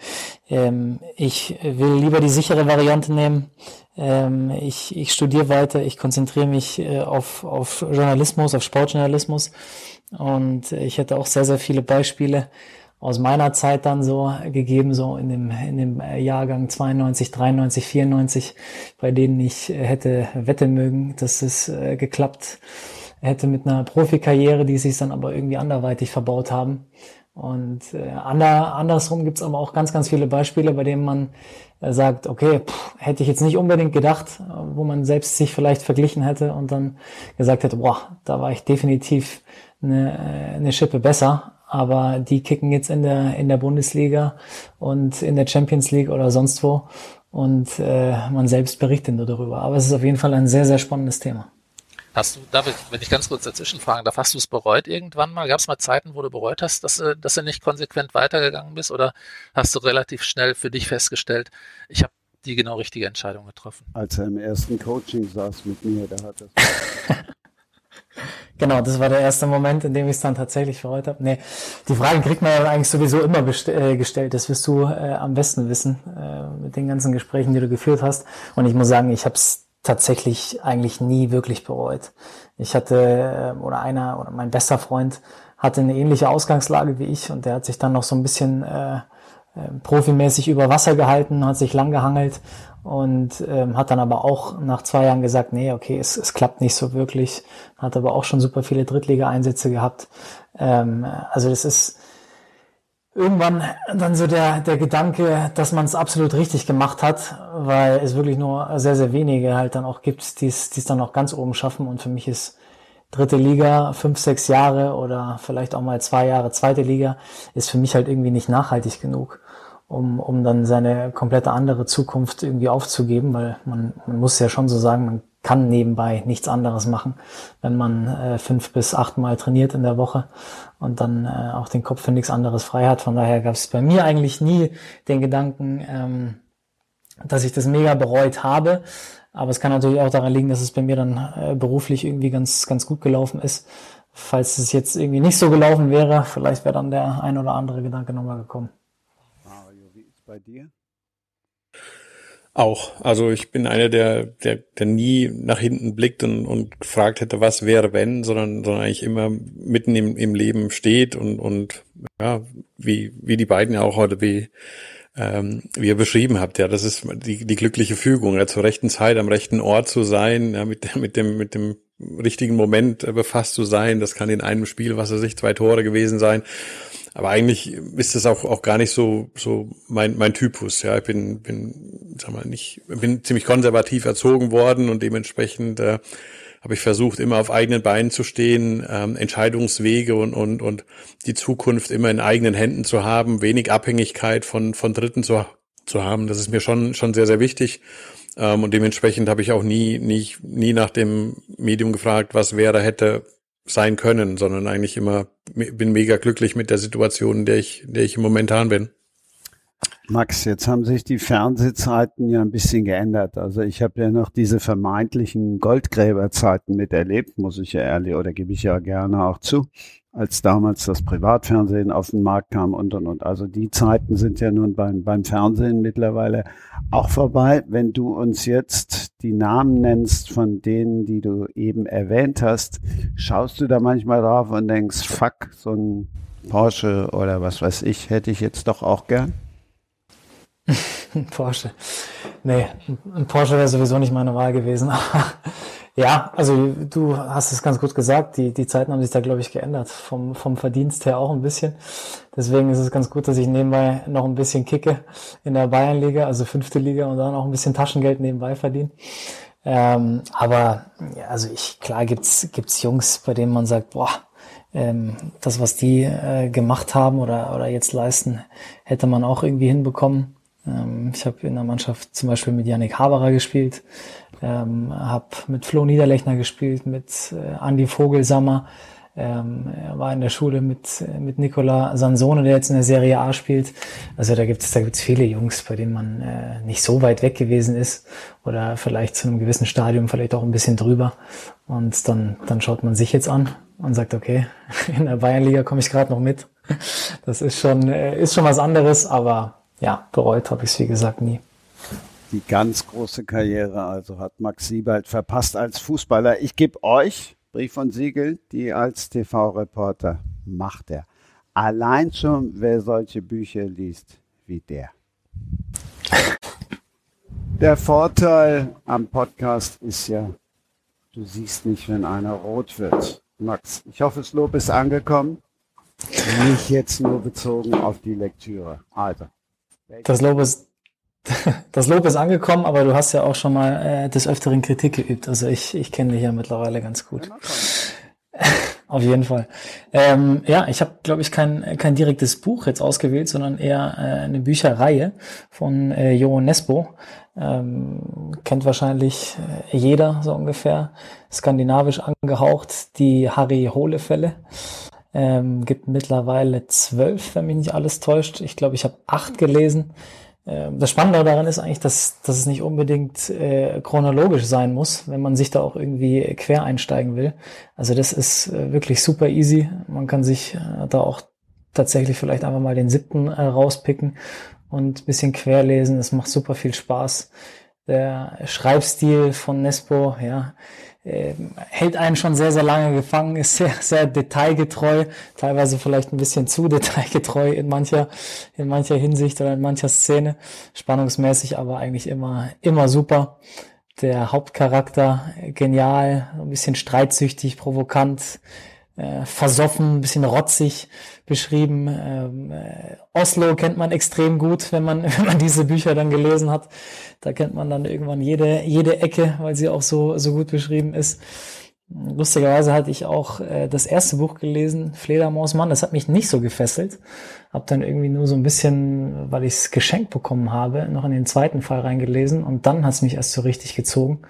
C: ähm, ich will lieber die sichere Variante nehmen. Ähm, ich, ich studiere weiter, ich konzentriere mich äh, auf, auf Journalismus, auf Sportjournalismus. Und ich hätte auch sehr, sehr viele Beispiele, aus meiner Zeit dann so gegeben, so in dem, in dem Jahrgang 92, 93, 94, bei denen ich hätte wetten mögen, dass es äh, geklappt hätte mit einer Profikarriere, die sich dann aber irgendwie anderweitig verbaut haben. Und äh, ander, andersrum gibt's aber auch ganz, ganz viele Beispiele, bei denen man äh, sagt, okay, pff, hätte ich jetzt nicht unbedingt gedacht, wo man selbst sich vielleicht verglichen hätte und dann gesagt hätte, boah, da war ich definitiv eine, äh, eine Schippe besser aber die kicken jetzt in der in der Bundesliga und in der Champions League oder sonst wo und äh, man selbst berichtet nur darüber. Aber es ist auf jeden Fall ein sehr sehr spannendes Thema.
E: Hast du, David, wenn ich ganz kurz dazwischen fragen darf, hast du es bereut irgendwann mal? Gab es mal Zeiten, wo du bereut hast, dass, äh, dass du nicht konsequent weitergegangen bist? Oder hast du relativ schnell für dich festgestellt, ich habe die genau richtige Entscheidung getroffen?
B: Als er im ersten Coaching saß mit mir, da hat das.
C: Genau, das war der erste Moment, in dem ich es dann tatsächlich bereut habe. Nee, die Fragen kriegt man ja eigentlich sowieso immer äh, gestellt. Das wirst du äh, am besten wissen äh, mit den ganzen Gesprächen, die du geführt hast. Und ich muss sagen, ich habe es tatsächlich eigentlich nie wirklich bereut. Ich hatte, äh, oder einer, oder mein bester Freund hatte eine ähnliche Ausgangslage wie ich und der hat sich dann noch so ein bisschen äh, äh, profimäßig über Wasser gehalten, hat sich lang gehangelt und ähm, hat dann aber auch nach zwei Jahren gesagt, nee, okay, es, es klappt nicht so wirklich, hat aber auch schon super viele Drittliga-Einsätze gehabt. Ähm, also das ist irgendwann dann so der, der Gedanke, dass man es absolut richtig gemacht hat, weil es wirklich nur sehr, sehr wenige halt dann auch gibt, die es dann auch ganz oben schaffen. Und für mich ist dritte Liga, fünf, sechs Jahre oder vielleicht auch mal zwei Jahre zweite Liga, ist für mich halt irgendwie nicht nachhaltig genug um, um dann seine komplette andere Zukunft irgendwie aufzugeben, weil man, man muss ja schon so sagen, man kann nebenbei nichts anderes machen, wenn man äh, fünf bis acht Mal trainiert in der Woche und dann äh, auch den Kopf für nichts anderes frei hat. Von daher gab es bei mir eigentlich nie den Gedanken, ähm, dass ich das mega bereut habe. Aber es kann natürlich auch daran liegen, dass es bei mir dann äh, beruflich irgendwie ganz, ganz gut gelaufen ist. Falls es jetzt irgendwie nicht so gelaufen wäre, vielleicht wäre dann der ein oder andere Gedanke nochmal gekommen
B: bei dir?
D: Auch. Also ich bin einer, der, der, der nie nach hinten blickt und, und gefragt hätte, was wäre wenn, sondern, sondern eigentlich immer mitten im, im Leben steht und, und ja, wie, wie die beiden ja auch heute wie, ähm, wie ihr beschrieben habt, ja, das ist die, die glückliche Fügung, ja, zur rechten Zeit am rechten Ort zu sein, ja, mit, mit dem, mit dem richtigen Moment äh, befasst zu sein. Das kann in einem Spiel, was er sich zwei Tore gewesen sein. Aber eigentlich ist das auch, auch gar nicht so, so mein, mein Typus. Ja, ich bin, bin, sag mal, nicht, bin ziemlich konservativ erzogen worden und dementsprechend äh, habe ich versucht, immer auf eigenen Beinen zu stehen, ähm, Entscheidungswege und, und, und die Zukunft immer in eigenen Händen zu haben, wenig Abhängigkeit von, von Dritten zu, zu haben. Das ist mir schon, schon sehr, sehr wichtig. Ähm, und dementsprechend habe ich auch nie, nie, nie nach dem Medium gefragt, was wäre, hätte sein können, sondern eigentlich immer bin mega glücklich mit der Situation, in der ich, in der ich momentan bin.
B: Max, jetzt haben sich die Fernsehzeiten ja ein bisschen geändert. Also ich habe ja noch diese vermeintlichen Goldgräberzeiten miterlebt, muss ich ja ehrlich oder gebe ich ja gerne auch zu, als damals das Privatfernsehen auf den Markt kam und und und. Also die Zeiten sind ja nun beim, beim Fernsehen mittlerweile auch vorbei. Wenn du uns jetzt die Namen nennst von denen, die du eben erwähnt hast, schaust du da manchmal drauf und denkst, fuck, so ein Porsche oder was weiß ich, hätte ich jetzt doch auch gern?
C: Porsche. Nee, ein Porsche wäre sowieso nicht meine Wahl gewesen. Ja, also du hast es ganz gut gesagt. Die, die Zeiten haben sich da, glaube ich, geändert. Vom, vom Verdienst her auch ein bisschen. Deswegen ist es ganz gut, dass ich nebenbei noch ein bisschen kicke in der Bayernliga, also fünfte Liga und dann auch ein bisschen Taschengeld nebenbei verdiene. Ähm, aber ja, also ich, klar gibt's gibt's Jungs, bei denen man sagt, boah, ähm, das, was die äh, gemacht haben oder, oder jetzt leisten, hätte man auch irgendwie hinbekommen. Ähm, ich habe in der Mannschaft zum Beispiel mit Yannick Haberer gespielt, ähm, habe mit Flo Niederlechner gespielt, mit äh, Andy Vogelsammer, ähm, war in der Schule mit, mit Nicola Sansone, der jetzt in der Serie A spielt. Also da gibt es da gibt's viele Jungs, bei denen man äh, nicht so weit weg gewesen ist oder vielleicht zu einem gewissen Stadium vielleicht auch ein bisschen drüber. Und dann, dann schaut man sich jetzt an und sagt, okay, in der Bayernliga komme ich gerade noch mit. Das ist schon, äh, ist schon was anderes, aber ja, bereut habe ich es wie gesagt nie.
B: Die ganz große Karriere also hat Max Siebald verpasst als Fußballer. Ich gebe euch Brief und Siegel, die als TV-Reporter macht er. Allein schon, wer solche Bücher liest wie der. Der Vorteil am Podcast ist ja, du siehst nicht, wenn einer rot wird. Max, ich hoffe, das Lob ist angekommen. Nicht jetzt nur bezogen auf die Lektüre. Also,
C: das Lob ist, das Lob ist angekommen, aber du hast ja auch schon mal äh, des Öfteren Kritik geübt. Also ich, ich kenne dich ja mittlerweile ganz gut. Auf jeden Fall. Ähm, ja, ich habe, glaube ich, kein, kein direktes Buch jetzt ausgewählt, sondern eher äh, eine Bücherreihe von äh, Jo Nesbo. Ähm, kennt wahrscheinlich äh, jeder so ungefähr. Skandinavisch angehaucht, die Harry Hole-Fälle. Ähm, gibt mittlerweile zwölf, wenn mich nicht alles täuscht. Ich glaube, ich habe acht gelesen. Ähm, das Spannende daran ist eigentlich, dass, dass es nicht unbedingt äh, chronologisch sein muss, wenn man sich da auch irgendwie quer einsteigen will. Also das ist äh, wirklich super easy. Man kann sich äh, da auch tatsächlich vielleicht einfach mal den siebten äh, rauspicken und bisschen querlesen. Es macht super viel Spaß. Der Schreibstil von Nespo, ja, hält einen schon sehr, sehr lange gefangen, ist sehr, sehr detailgetreu, teilweise vielleicht ein bisschen zu detailgetreu in mancher, in mancher Hinsicht oder in mancher Szene, spannungsmäßig, aber eigentlich immer, immer super. Der Hauptcharakter genial, ein bisschen streitsüchtig, provokant, äh, versoffen, bisschen rotzig beschrieben. Ähm, äh, Oslo kennt man extrem gut, wenn man, wenn man diese Bücher dann gelesen hat. Da kennt man dann irgendwann jede, jede Ecke, weil sie auch so, so gut beschrieben ist. Lustigerweise hatte ich auch äh, das erste Buch gelesen, Fledermausmann. Das hat mich nicht so gefesselt. Hab dann irgendwie nur so ein bisschen, weil ich es geschenkt bekommen habe, noch in den zweiten Fall reingelesen und dann hat es mich erst so richtig gezogen.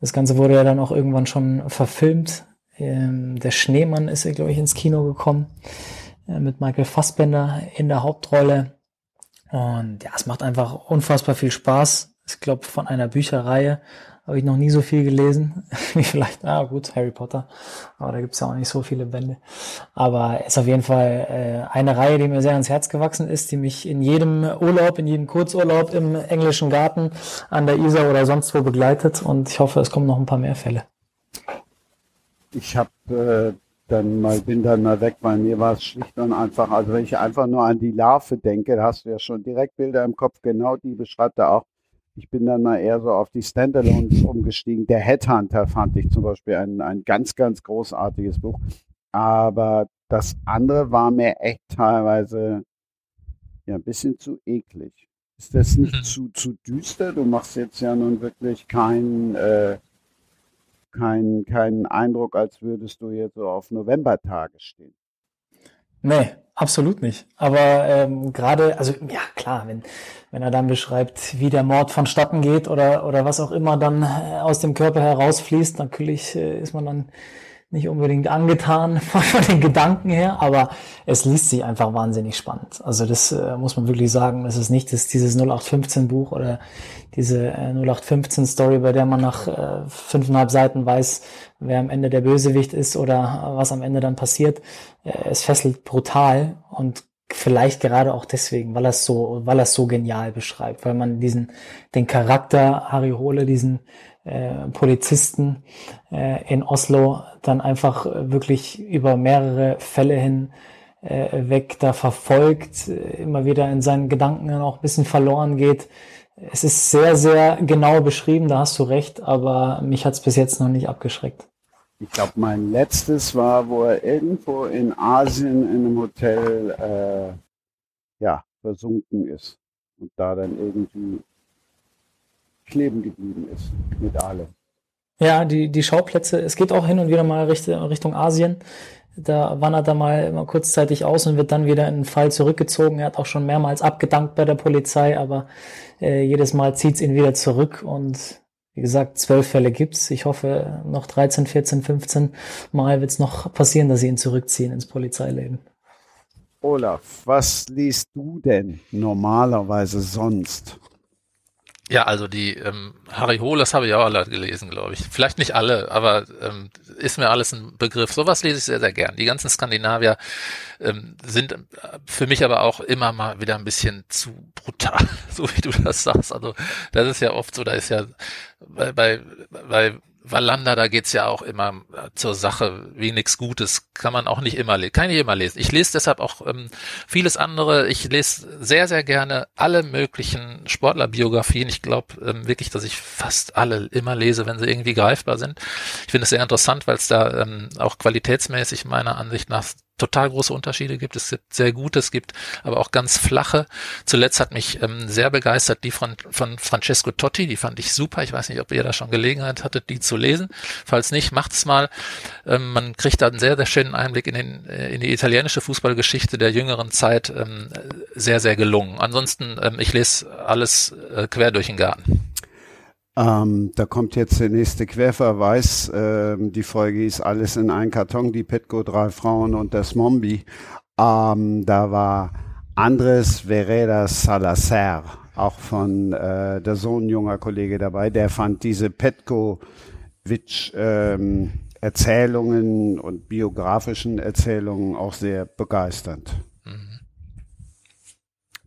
C: Das Ganze wurde ja dann auch irgendwann schon verfilmt ähm, der Schneemann ist ja, glaube ich, ins Kino gekommen äh, mit Michael Fassbender in der Hauptrolle. Und ja, es macht einfach unfassbar viel Spaß. Ich glaube, von einer Bücherreihe habe ich noch nie so viel gelesen, wie vielleicht, ah gut, Harry Potter, aber da gibt's ja auch nicht so viele Bände. Aber es ist auf jeden Fall äh, eine Reihe, die mir sehr ans Herz gewachsen ist, die mich in jedem Urlaub, in jedem Kurzurlaub im englischen Garten an der Isar oder sonst wo begleitet und ich hoffe, es kommen noch ein paar mehr Fälle
B: ich habe äh, dann mal, bin dann mal weg, weil mir war es schlicht und einfach, also wenn ich einfach nur an die Larve denke, da hast du ja schon direkt Bilder im Kopf, genau die beschreibt er auch. Ich bin dann mal eher so auf die Standalones umgestiegen. Der Headhunter fand ich zum Beispiel ein, ein ganz, ganz großartiges Buch. Aber das andere war mir echt teilweise ja ein bisschen zu eklig. Ist das nicht mhm. zu, zu düster? Du machst jetzt ja nun wirklich kein äh, keinen keinen Eindruck, als würdest du jetzt so auf Novembertage stehen.
C: Nee, Absolut nicht. Aber ähm, gerade, also ja klar, wenn, wenn er dann beschreibt, wie der Mord vonstatten geht oder, oder was auch immer dann äh, aus dem Körper herausfließt, natürlich äh, ist man dann nicht unbedingt angetan von den Gedanken her, aber es liest sich einfach wahnsinnig spannend. Also das äh, muss man wirklich sagen. Es ist nicht das, dieses 0815 Buch oder diese äh, 0815 Story, bei der man nach äh, fünfeinhalb Seiten weiß, wer am Ende der Bösewicht ist oder was am Ende dann passiert. Äh, es fesselt brutal und vielleicht gerade auch deswegen, weil er es so, weil er es so genial beschreibt, weil man diesen, den Charakter Harry Hole, diesen äh, Polizisten äh, in Oslo dann einfach wirklich über mehrere Fälle hin äh, weg da verfolgt, äh, immer wieder in seinen Gedanken dann auch ein bisschen verloren geht. Es ist sehr, sehr genau beschrieben, da hast du recht, aber mich hat es bis jetzt noch nicht abgeschreckt.
B: Ich glaube, mein letztes war, wo er irgendwo in Asien in einem Hotel äh, ja, versunken ist und da dann irgendwie kleben geblieben ist mit allem.
C: Ja, die, die Schauplätze, es geht auch hin und wieder mal Richtung, Richtung Asien. Da wandert er mal immer kurzzeitig aus und wird dann wieder in den Fall zurückgezogen. Er hat auch schon mehrmals abgedankt bei der Polizei, aber äh, jedes Mal zieht's ihn wieder zurück und wie gesagt, zwölf Fälle gibt's. Ich hoffe, noch 13, 14, 15 Mal wird's noch passieren, dass sie ihn zurückziehen ins Polizeileben.
B: Olaf, was liest du denn normalerweise sonst?
E: Ja, also die ähm, Harry Holes habe ich auch alle gelesen, glaube ich. Vielleicht nicht alle, aber ähm, ist mir alles ein Begriff. Sowas lese ich sehr, sehr gern. Die ganzen Skandinavier ähm, sind für mich aber auch immer mal wieder ein bisschen zu brutal, so wie du das sagst. Also das ist ja oft so, da ist ja bei, bei, bei Wallander, da geht's ja auch immer äh, zur Sache, wie nichts Gutes, kann man auch nicht immer lesen, kann ich immer lesen. Ich lese deshalb auch ähm, vieles andere. Ich lese sehr, sehr gerne alle möglichen Sportlerbiografien. Ich glaube ähm, wirklich, dass ich fast alle immer lese, wenn sie irgendwie greifbar sind. Ich finde es sehr interessant, weil es da ähm, auch qualitätsmäßig meiner Ansicht nach total große Unterschiede gibt. Es gibt sehr gute, es gibt aber auch ganz flache. Zuletzt hat mich ähm, sehr begeistert die von, von Francesco Totti, die fand ich super. Ich weiß nicht, ob ihr da schon Gelegenheit hattet, die zu lesen. Falls nicht, macht's mal. Ähm, man kriegt da einen sehr, sehr schönen Einblick in, den, äh, in die italienische Fußballgeschichte der jüngeren Zeit. Ähm, sehr, sehr gelungen. Ansonsten, ähm, ich lese alles äh, quer durch den Garten.
B: Ähm, da kommt jetzt der nächste Querverweis. Ähm, die Folge ist alles in einen Karton, die Petco, drei Frauen und das Mombi. Ähm, da war Andres Vereda Salazar, auch von äh, der Sohn junger Kollege dabei. Der fand diese Petkovic ähm, Erzählungen und biografischen Erzählungen auch sehr begeisternd.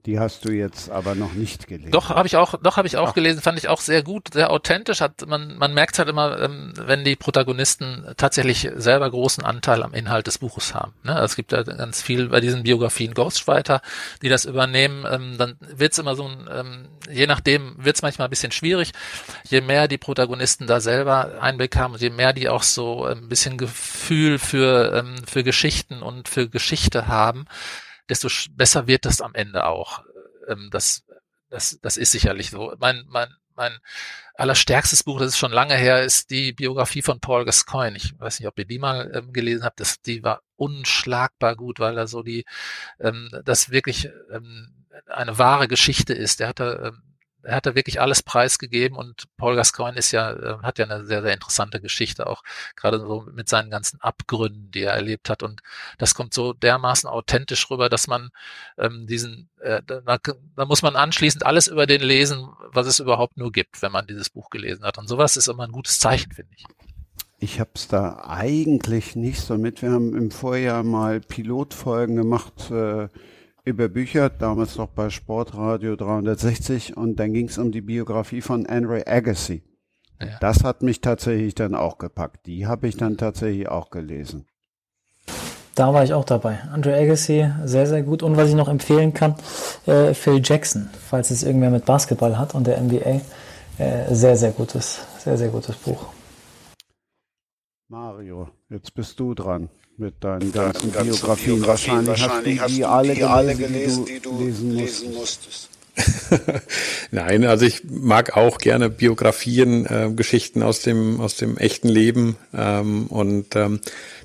B: Die hast du jetzt aber noch nicht gelesen.
E: Doch habe ich auch, doch habe ich auch Ach. gelesen. Fand ich auch sehr gut, sehr authentisch. Hat man, man merkt halt immer, ähm, wenn die Protagonisten tatsächlich selber großen Anteil am Inhalt des Buches haben. Ne? Also es gibt ja ganz viel bei diesen Biografien Ghostwriter, die das übernehmen. Ähm, dann wird's immer so ein, ähm, je nachdem wird's manchmal ein bisschen schwierig. Je mehr die Protagonisten da selber Einblick haben, je mehr die auch so ein bisschen Gefühl für für Geschichten und für Geschichte haben desto besser wird das am Ende auch. Ähm, das, das, das ist sicherlich so. Mein, mein, mein allerstärkstes Buch, das ist schon lange her, ist die Biografie von Paul Gascoigne. Ich weiß nicht, ob ihr die mal ähm, gelesen habt. Das, die war unschlagbar gut, weil er so die, ähm, das wirklich ähm, eine wahre Geschichte ist. Der hatte ähm, er hat da wirklich alles preisgegeben und Paul Gascoigne ist ja, äh, hat ja eine sehr, sehr interessante Geschichte auch, gerade so mit seinen ganzen Abgründen, die er erlebt hat. Und das kommt so dermaßen authentisch rüber, dass man ähm, diesen, äh, da, da muss man anschließend alles über den lesen, was es überhaupt nur gibt, wenn man dieses Buch gelesen hat. Und sowas ist immer ein gutes Zeichen, finde ich.
B: Ich habe es da eigentlich nicht so mit. Wir haben im Vorjahr mal Pilotfolgen gemacht. Äh, über Bücher, damals noch bei Sportradio 360 und dann ging es um die Biografie von Andre Agassi. Ja. Das hat mich tatsächlich dann auch gepackt. Die habe ich dann tatsächlich auch gelesen.
C: Da war ich auch dabei. Andre Agassi, sehr, sehr gut. Und was ich noch empfehlen kann, äh, Phil Jackson, falls es irgendwer mit Basketball hat und der NBA. Äh, sehr, sehr gutes, sehr, sehr gutes Buch.
B: Mario, jetzt bist du dran mit deinen ganzen, ganzen Biografien. Biografien. Wahrscheinlich, Wahrscheinlich hast du die, alle, die alle gelesen, die du, lesen, lesen musstest.
D: Nein, also ich mag auch gerne Biografien, äh, Geschichten aus dem aus dem echten Leben ähm, und ähm,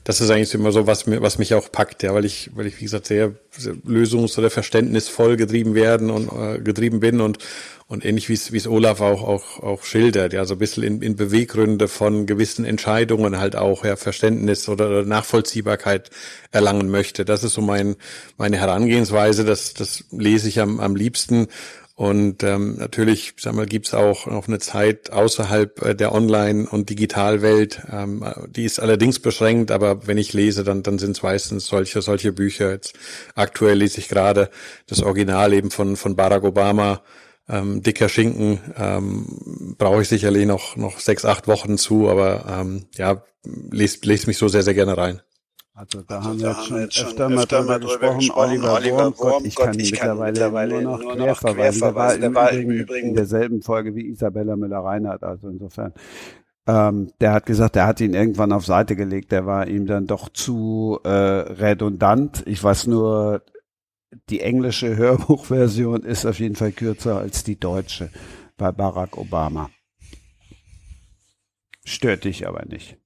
D: das ist eigentlich immer so, was mir, was mich auch packt, ja, weil ich, weil ich, wie gesagt, sehr, sehr lösungs- oder verständnisvoll getrieben werden und äh, getrieben bin und, und ähnlich wie es, wie es Olaf auch, auch, auch schildert, ja, so ein bisschen in, in Beweggründe von gewissen Entscheidungen halt auch, ja, Verständnis oder Nachvollziehbarkeit erlangen möchte. Das ist so mein, meine Herangehensweise, das, das lese ich am, am liebsten und ähm, natürlich, sag mal, gibt's auch noch eine Zeit außerhalb äh, der Online- und Digitalwelt. Ähm, die ist allerdings beschränkt, aber wenn ich lese, dann, dann sind es meistens solche, solche Bücher. Jetzt aktuell lese ich gerade das Original eben von, von Barack Obama. Ähm, dicker Schinken ähm, brauche ich sicherlich noch noch sechs acht Wochen zu, aber ähm, ja lest, lest mich so sehr sehr gerne rein.
B: Also da also haben wir jetzt schon öfter, öfter mal drüber gesprochen. gesprochen. Oliver, Oliver Wurm, Gott, ich kann ich mittlerweile, mittlerweile nur noch quer verweisen. Der war, der war im Übrigen in derselben Folge wie Isabella Müller-Reinhardt. Also insofern, ähm, der hat gesagt, der hat ihn irgendwann auf Seite gelegt. Der war ihm dann doch zu äh, redundant. Ich weiß nur, die englische Hörbuchversion ist auf jeden Fall kürzer als die deutsche bei Barack Obama. Stört dich aber nicht.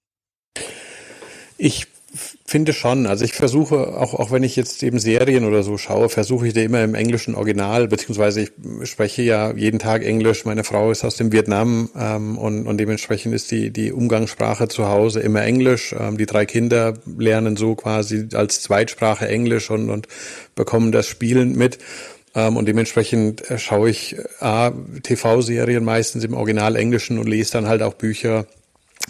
D: Ich finde schon. Also ich versuche, auch, auch wenn ich jetzt eben Serien oder so schaue, versuche ich da immer im englischen Original, beziehungsweise ich spreche ja jeden Tag Englisch. Meine Frau ist aus dem Vietnam ähm, und, und dementsprechend ist die, die Umgangssprache zu Hause immer Englisch. Ähm, die drei Kinder lernen so quasi als Zweitsprache Englisch und, und bekommen das spielend mit. Ähm, und dementsprechend schaue ich äh, TV-Serien meistens im Original Englischen und lese dann halt auch Bücher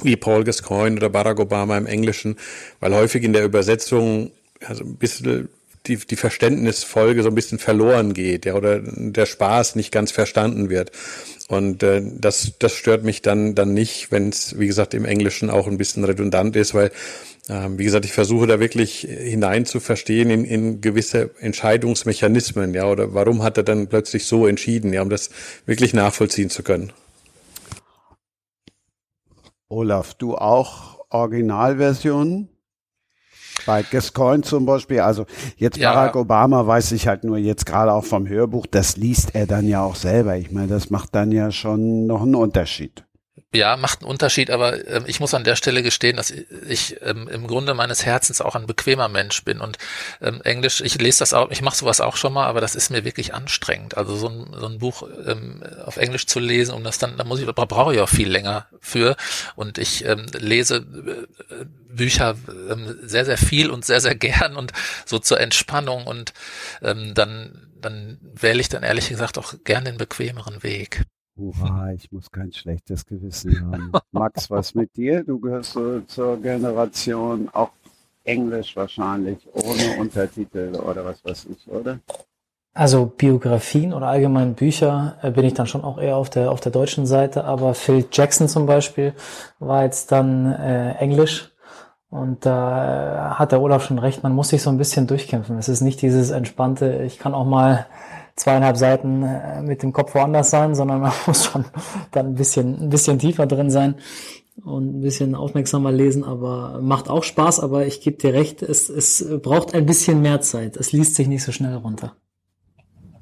D: wie Paul Gascoigne oder Barack Obama im Englischen, weil häufig in der Übersetzung also ein bisschen die, die Verständnisfolge so ein bisschen verloren geht, ja, oder der Spaß nicht ganz verstanden wird. Und äh, das, das stört mich dann, dann nicht, wenn es, wie gesagt, im Englischen auch ein bisschen redundant ist, weil, ähm, wie gesagt, ich versuche da wirklich hinein zu verstehen in, in gewisse Entscheidungsmechanismen, ja, oder warum hat er dann plötzlich so entschieden, ja, um das wirklich nachvollziehen zu können.
B: Olaf, du auch Originalversionen? Bei Gascoigne zum Beispiel, also jetzt ja. Barack Obama weiß ich halt nur jetzt gerade auch vom Hörbuch, das liest er dann ja auch selber. Ich meine, das macht dann ja schon noch einen Unterschied.
E: Ja, macht einen Unterschied, aber äh, ich muss an der Stelle gestehen, dass ich ähm, im Grunde meines Herzens auch ein bequemer Mensch bin und ähm, Englisch, ich lese das auch, ich mache sowas auch schon mal, aber das ist mir wirklich anstrengend. Also so ein, so ein Buch ähm, auf Englisch zu lesen, um das dann, da muss ich, da brauche ich auch viel länger für und ich ähm, lese äh, Bücher ähm, sehr, sehr viel und sehr, sehr gern und so zur Entspannung und ähm, dann, dann wähle ich dann ehrlich gesagt auch gern den bequemeren Weg.
B: Hurra, ich muss kein schlechtes Gewissen haben. Max, was mit dir? Du gehörst so zur Generation auch Englisch wahrscheinlich, ohne Untertitel oder was weiß ich, oder?
C: Also Biografien oder allgemein Bücher äh, bin ich dann schon auch eher auf der auf der deutschen Seite, aber Phil Jackson zum Beispiel war jetzt dann äh, Englisch und da äh, hat der Olaf schon recht, man muss sich so ein bisschen durchkämpfen. Es ist nicht dieses entspannte, ich kann auch mal zweieinhalb Seiten äh, mit dem Kopf woanders sein, sondern man muss schon dann ein bisschen, ein bisschen tiefer drin sein und ein bisschen aufmerksamer lesen, aber macht auch Spaß, aber ich gebe dir recht, es, es braucht ein bisschen mehr Zeit. Es liest sich nicht so schnell runter.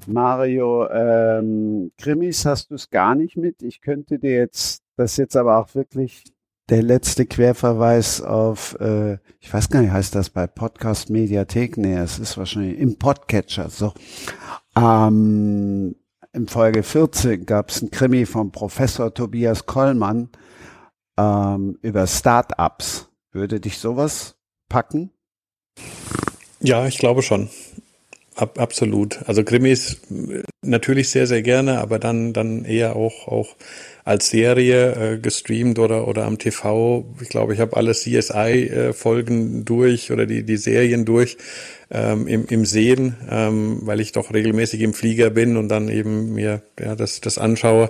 B: Mario, ähm, Krimis hast du es gar nicht mit. Ich könnte dir jetzt, das jetzt aber auch wirklich der letzte Querverweis auf, äh, ich weiß gar nicht, heißt das bei Podcast Mediathek? Nee, es ist wahrscheinlich im Podcatcher. So. Ähm, in Folge 14 gab es ein Krimi von Professor Tobias Kollmann ähm, über Startups. Würde dich sowas packen?
D: Ja, ich glaube schon. Ab, absolut. Also Krimis äh, natürlich sehr, sehr gerne, aber dann, dann eher auch, auch als Serie äh, gestreamt oder, oder am TV. Ich glaube, ich habe alle CSI-Folgen äh, durch oder die, die Serien durch ähm, im, im Sehen, ähm, weil ich doch regelmäßig im Flieger bin und dann eben mir ja, das, das anschaue.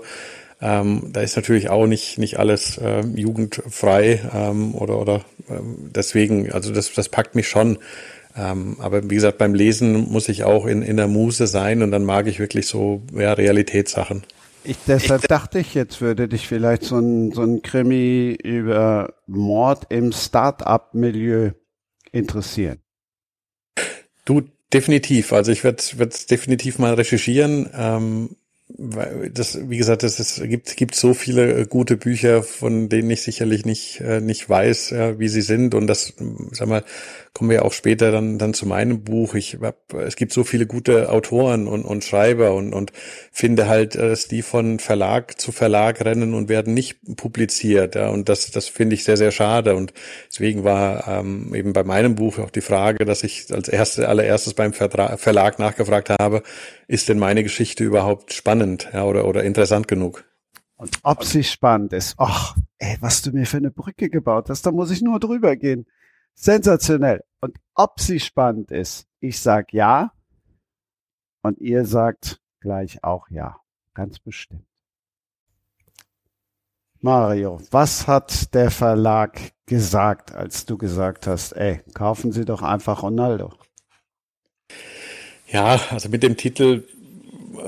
D: Ähm, da ist natürlich auch nicht, nicht alles äh, jugendfrei ähm, oder, oder äh, deswegen, also das, das packt mich schon. Ähm, aber wie gesagt, beim Lesen muss ich auch in, in der Muse sein und dann mag ich wirklich so ja, Realitätssachen.
B: Ich, deshalb dachte ich, jetzt würde dich vielleicht so ein, so ein Krimi über Mord im Start-up-Milieu interessieren.
D: Du, definitiv. Also ich werde es definitiv mal recherchieren. Ähm, das, wie gesagt, es gibt, gibt so viele gute Bücher, von denen ich sicherlich nicht, äh, nicht weiß, wie sie sind. Und das, sag mal, kommen wir auch später dann, dann zu meinem Buch. Ich hab, es gibt so viele gute Autoren und, und Schreiber und, und finde halt, äh, dass die von Verlag zu Verlag rennen und werden nicht publiziert. Ja, und das, das finde ich sehr, sehr schade. Und deswegen war ähm, eben bei meinem Buch auch die Frage, dass ich als erste, allererstes beim Vertra Verlag nachgefragt habe, ist denn meine Geschichte überhaupt spannend ja, oder, oder interessant genug?
B: Und ob sie spannend ist. Ach, ey, was du mir für eine Brücke gebaut hast, da muss ich nur drüber gehen. Sensationell. Und ob sie spannend ist, ich sag ja. Und ihr sagt gleich auch ja. Ganz bestimmt. Mario, was hat der Verlag gesagt, als du gesagt hast, ey, kaufen Sie doch einfach Ronaldo?
D: Ja, also mit dem Titel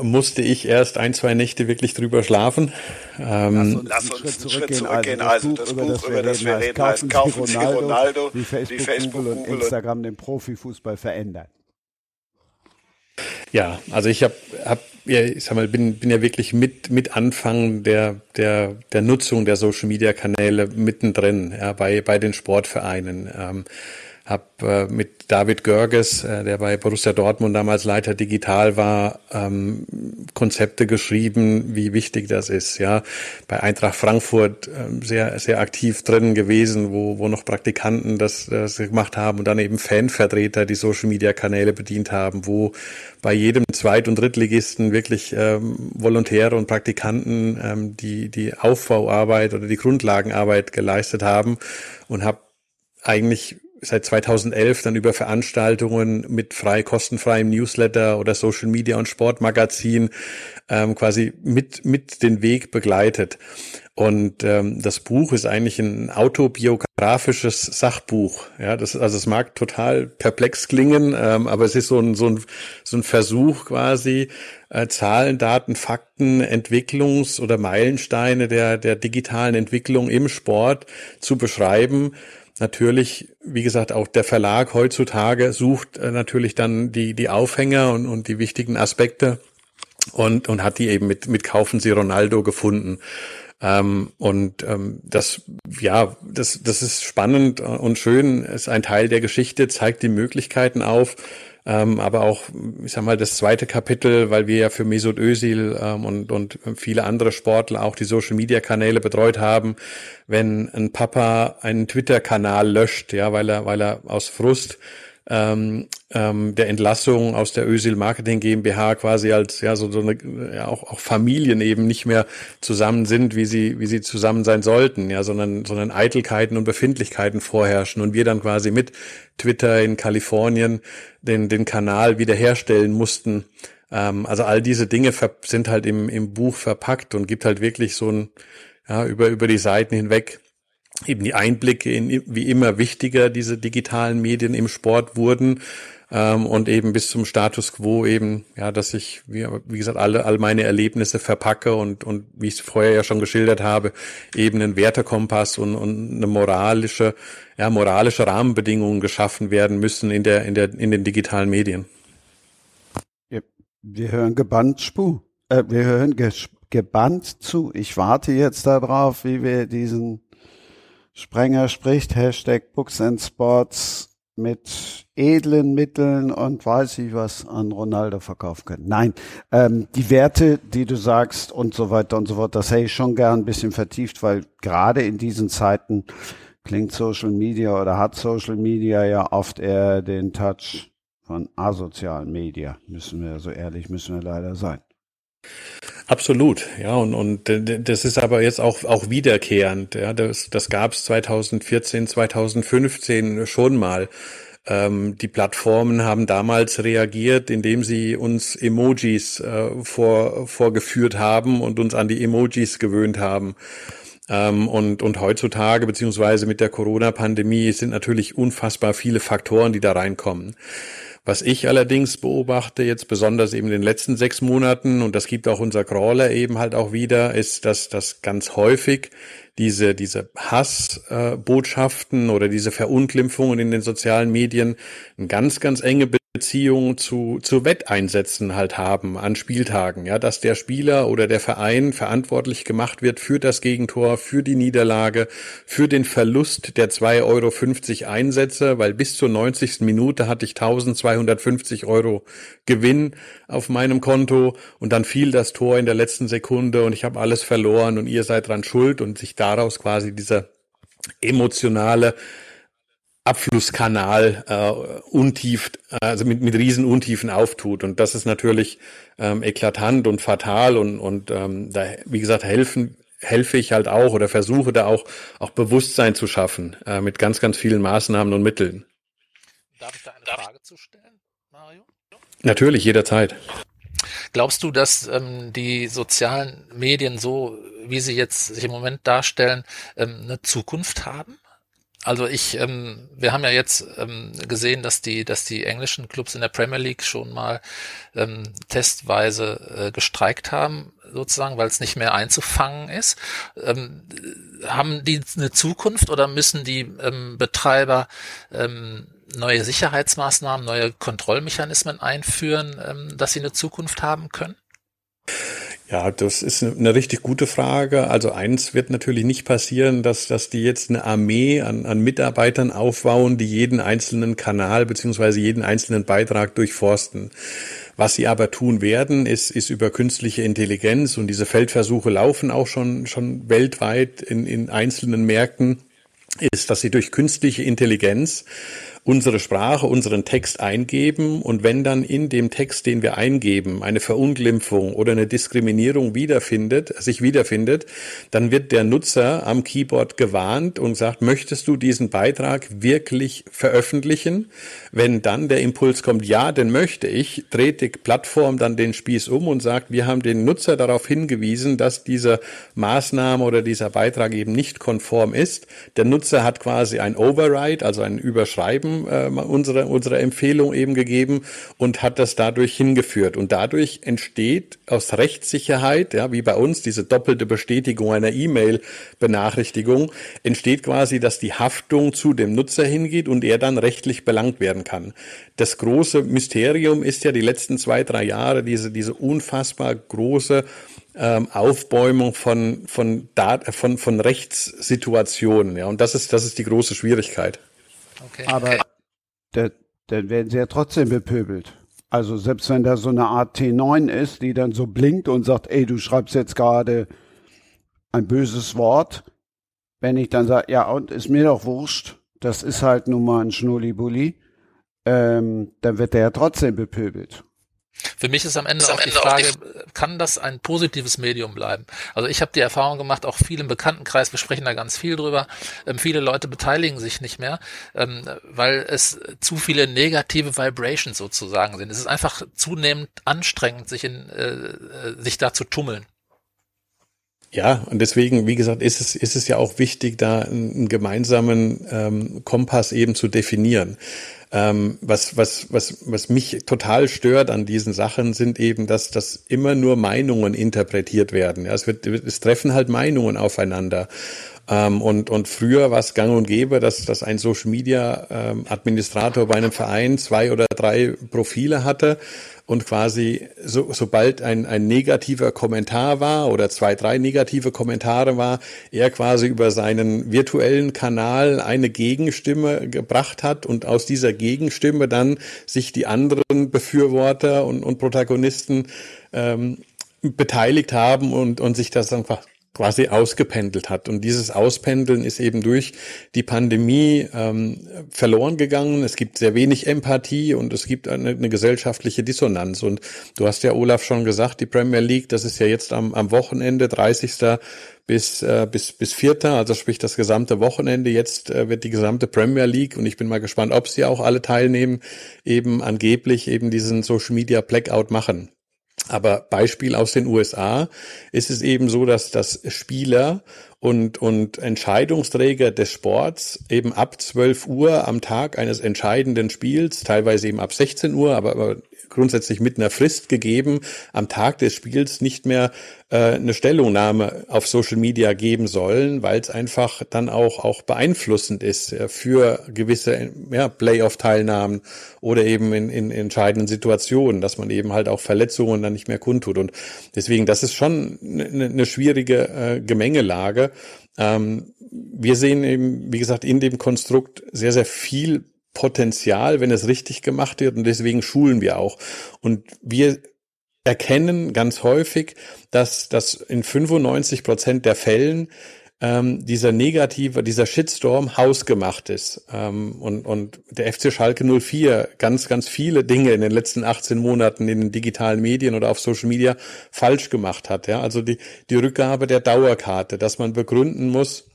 D: musste ich erst ein, zwei Nächte wirklich drüber schlafen.
B: Ähm, Lass uns, Lass uns einen Schritt zurückgehen. Also das, Buch, das über das wir reden, heißt Kaufen Sie Ronaldo, Ronaldo wie Facebook, wie Facebook Google, Google und Instagram den Profifußball verändern.
D: Ja, also ich habe, hab, ja, ich sag mal, bin, bin ja wirklich mit, mit Anfang der, der, der Nutzung der Social Media Kanäle mittendrin, ja, bei, bei den Sportvereinen. Ähm, habe äh, mit David Görges, äh, der bei Borussia Dortmund damals Leiter digital war, ähm, Konzepte geschrieben, wie wichtig das ist. Ja, bei Eintracht Frankfurt äh, sehr sehr aktiv drin gewesen, wo wo noch Praktikanten das, das gemacht haben und dann eben Fanvertreter die Social Media Kanäle bedient haben, wo bei jedem Zweit- und Drittligisten wirklich ähm, Volontäre und Praktikanten ähm, die die Aufbauarbeit oder die Grundlagenarbeit geleistet haben und habe eigentlich seit 2011 dann über Veranstaltungen mit frei kostenfreiem Newsletter oder Social Media und Sportmagazin ähm, quasi mit mit den Weg begleitet. Und ähm, das Buch ist eigentlich ein autobiografisches Sachbuch. Ja, das also es mag total perplex klingen, ähm, aber es ist so ein so ein so ein Versuch quasi äh, Zahlen, Daten, Fakten, Entwicklungs- oder Meilensteine der der digitalen Entwicklung im Sport zu beschreiben natürlich, wie gesagt, auch der Verlag heutzutage sucht äh, natürlich dann die, die Aufhänger und, und die wichtigen Aspekte und, und hat die eben mit, mit Kaufen Sie Ronaldo gefunden. Ähm, und ähm, das, ja, das, das ist spannend und schön, ist ein Teil der Geschichte, zeigt die Möglichkeiten auf, ähm, aber auch, ich sag mal, das zweite Kapitel, weil wir ja für Mesut Özil ähm, und, und viele andere Sportler auch die Social-Media-Kanäle betreut haben, wenn ein Papa einen Twitter-Kanal löscht, ja, weil er, weil er aus Frust ähm, ähm, der Entlassung aus der Ösil Marketing GmbH quasi als ja so, so eine ja, auch, auch Familien eben nicht mehr zusammen sind, wie sie wie sie zusammen sein sollten, ja, sondern sondern Eitelkeiten und Befindlichkeiten vorherrschen und wir dann quasi mit Twitter in Kalifornien den den Kanal wiederherstellen mussten. Ähm, also all diese Dinge sind halt im im Buch verpackt und gibt halt wirklich so ein ja über über die Seiten hinweg eben die Einblicke in wie immer wichtiger diese digitalen Medien im Sport wurden ähm, und eben bis zum Status quo eben, ja, dass ich, wie, wie gesagt, alle, all meine Erlebnisse verpacke und, und wie ich es vorher ja schon geschildert habe, eben einen Wertekompass und, und eine moralische, ja, moralische Rahmenbedingungen geschaffen werden müssen in der, in der, in den digitalen Medien.
B: Wir hören gebannt Spu. Äh, wir hören gebannt zu. Ich warte jetzt darauf, wie wir diesen Sprenger spricht, Hashtag Books and Sports mit edlen Mitteln und weiß ich was an Ronaldo verkaufen können. Nein, ähm, die Werte, die du sagst und so weiter und so fort, das hätte ich schon gern ein bisschen vertieft, weil gerade in diesen Zeiten klingt Social Media oder hat Social Media ja oft eher den Touch von asozialen Media. Müssen wir so ehrlich, müssen wir leider sein.
D: Absolut, ja, und, und das ist aber jetzt auch, auch wiederkehrend. Ja, das, das gab es 2014, 2015 schon mal. Ähm, die Plattformen haben damals reagiert, indem sie uns Emojis äh, vor, vorgeführt haben und uns an die Emojis gewöhnt haben. Ähm, und, und heutzutage, beziehungsweise mit der Corona-Pandemie, sind natürlich unfassbar viele Faktoren, die da reinkommen. Was ich allerdings beobachte, jetzt besonders eben in den letzten sechs Monaten, und das gibt auch unser Crawler eben halt auch wieder, ist, dass das ganz häufig diese, diese Hassbotschaften äh, oder diese Verunglimpfungen in den sozialen Medien eine ganz, ganz enge Beziehung zu, zu Wetteinsätzen halt haben an Spieltagen, ja, dass der Spieler oder der Verein verantwortlich gemacht wird für das Gegentor, für die Niederlage, für den Verlust der 2,50 Euro Einsätze, weil bis zur 90. Minute hatte ich 1250 Euro Gewinn auf meinem Konto und dann fiel das Tor in der letzten Sekunde und ich habe alles verloren und ihr seid dran schuld und sich daraus quasi dieser emotionale Abflusskanal äh, untief, also mit, mit riesen Untiefen auftut. Und das ist natürlich ähm, eklatant und fatal und, und ähm, da, wie gesagt, helfen helfe ich halt auch oder versuche da auch, auch Bewusstsein zu schaffen äh, mit ganz, ganz vielen Maßnahmen und Mitteln.
E: Darf ich da eine Frage zu stellen, Mario?
D: Natürlich, jederzeit.
E: Glaubst du, dass ähm, die sozialen Medien so, wie sie jetzt sich im Moment darstellen, ähm, eine Zukunft haben? Also ich, ähm, wir haben ja jetzt ähm, gesehen, dass die, dass die englischen Clubs in der Premier League schon mal ähm, testweise äh, gestreikt haben, sozusagen, weil es nicht mehr einzufangen ist. Ähm, haben die eine Zukunft oder müssen die ähm, Betreiber ähm, neue Sicherheitsmaßnahmen, neue Kontrollmechanismen einführen, ähm, dass sie eine Zukunft haben können?
D: Ja, das ist eine richtig gute Frage. Also eins wird natürlich nicht passieren, dass, dass die jetzt eine Armee an, an Mitarbeitern aufbauen, die jeden einzelnen Kanal beziehungsweise jeden einzelnen Beitrag durchforsten. Was sie aber tun werden, ist, ist über künstliche Intelligenz und diese Feldversuche laufen auch schon, schon weltweit in, in einzelnen Märkten, ist, dass sie durch künstliche Intelligenz unsere Sprache, unseren Text eingeben und wenn dann in dem Text, den wir eingeben, eine Verunglimpfung oder eine Diskriminierung wiederfindet, sich wiederfindet, dann wird der Nutzer am Keyboard gewarnt und sagt, möchtest du diesen Beitrag wirklich veröffentlichen? Wenn dann der Impuls kommt, ja, den möchte ich, dreht die Plattform dann den Spieß um und sagt, wir haben den Nutzer darauf hingewiesen, dass diese Maßnahme oder dieser Beitrag eben nicht konform ist. Der Nutzer hat quasi ein Override, also ein Überschreiben eben äh, unsere, unsere Empfehlung eben gegeben und hat das dadurch hingeführt. Und dadurch entsteht aus Rechtssicherheit, ja, wie bei uns diese doppelte Bestätigung einer E-Mail-Benachrichtigung, entsteht quasi, dass die Haftung zu dem Nutzer hingeht und er dann rechtlich belangt werden kann. Das große Mysterium ist ja die letzten zwei, drei Jahre diese, diese unfassbar große ähm, Aufbäumung von, von, Dat von, von Rechtssituationen. Ja, und das ist, das ist die große Schwierigkeit.
B: Okay. Aber der, dann werden sie ja trotzdem bepöbelt. Also selbst wenn da so eine Art T9 ist, die dann so blinkt und sagt, ey, du schreibst jetzt gerade ein böses Wort, wenn ich dann sage, ja, und ist mir doch wurscht, das ist halt nun mal ein Schnullibulli, ähm, dann wird der ja trotzdem bepöbelt.
E: Für mich ist am Ende, ist auch, am Ende die Frage, auch die kann das ein positives Medium bleiben? Also ich habe die Erfahrung gemacht, auch viel im Bekanntenkreis, wir sprechen da ganz viel drüber, ähm, viele Leute beteiligen sich nicht mehr, ähm, weil es zu viele negative Vibrations sozusagen sind. Es ist einfach zunehmend anstrengend, sich in äh, äh sich da zu tummeln.
D: Ja, und deswegen, wie gesagt, ist es, ist es ja auch wichtig, da einen, einen gemeinsamen ähm, Kompass eben zu definieren. Ähm, was, was, was, was mich total stört an diesen Sachen sind eben, dass, dass immer nur Meinungen interpretiert werden. Ja, es, wird, es treffen halt Meinungen aufeinander. Ähm, und, und früher war es gang und gäbe, dass, dass ein Social Media ähm, Administrator bei einem Verein zwei oder drei Profile hatte und quasi so, sobald ein, ein negativer Kommentar war oder zwei, drei negative Kommentare war, er quasi über seinen virtuellen Kanal eine Gegenstimme gebracht hat und aus dieser Gegenstimme dann sich die anderen Befürworter und, und Protagonisten ähm, beteiligt haben und, und sich das einfach quasi ausgependelt hat. Und dieses Auspendeln ist eben durch die Pandemie ähm, verloren gegangen. Es gibt sehr wenig Empathie und es gibt eine, eine, gesellschaftliche Dissonanz. Und du hast ja, Olaf, schon gesagt, die Premier League, das ist ja jetzt am, am Wochenende, 30. bis, äh, bis, bis 4., also sprich das gesamte Wochenende. Jetzt äh, wird die gesamte Premier League, und ich bin mal gespannt, ob sie auch alle teilnehmen, eben angeblich eben diesen Social Media Blackout machen. Aber Beispiel aus den USA ist es eben so, dass das Spieler und, und Entscheidungsträger des Sports eben ab 12 Uhr am Tag eines entscheidenden Spiels, teilweise eben ab 16 Uhr, aber, aber grundsätzlich mit einer Frist gegeben, am Tag des Spiels nicht mehr äh, eine Stellungnahme auf Social Media geben sollen, weil es einfach dann auch auch beeinflussend ist äh, für gewisse ja, Playoff-Teilnahmen oder eben in, in entscheidenden Situationen, dass man eben halt auch Verletzungen dann nicht mehr kundtut. Und deswegen, das ist schon eine, eine schwierige äh, Gemengelage. Ähm, wir sehen eben, wie gesagt, in dem Konstrukt sehr, sehr viel Potenzial, wenn es richtig gemacht wird und deswegen schulen wir auch. Und wir erkennen ganz häufig, dass das in 95 Prozent der Fällen ähm, dieser negative, dieser Shitstorm hausgemacht ist. Ähm, und, und der FC Schalke 04 ganz, ganz viele Dinge in den letzten 18 Monaten in den digitalen Medien oder auf Social Media falsch gemacht hat. Ja? Also die, die Rückgabe der Dauerkarte, dass man begründen muss,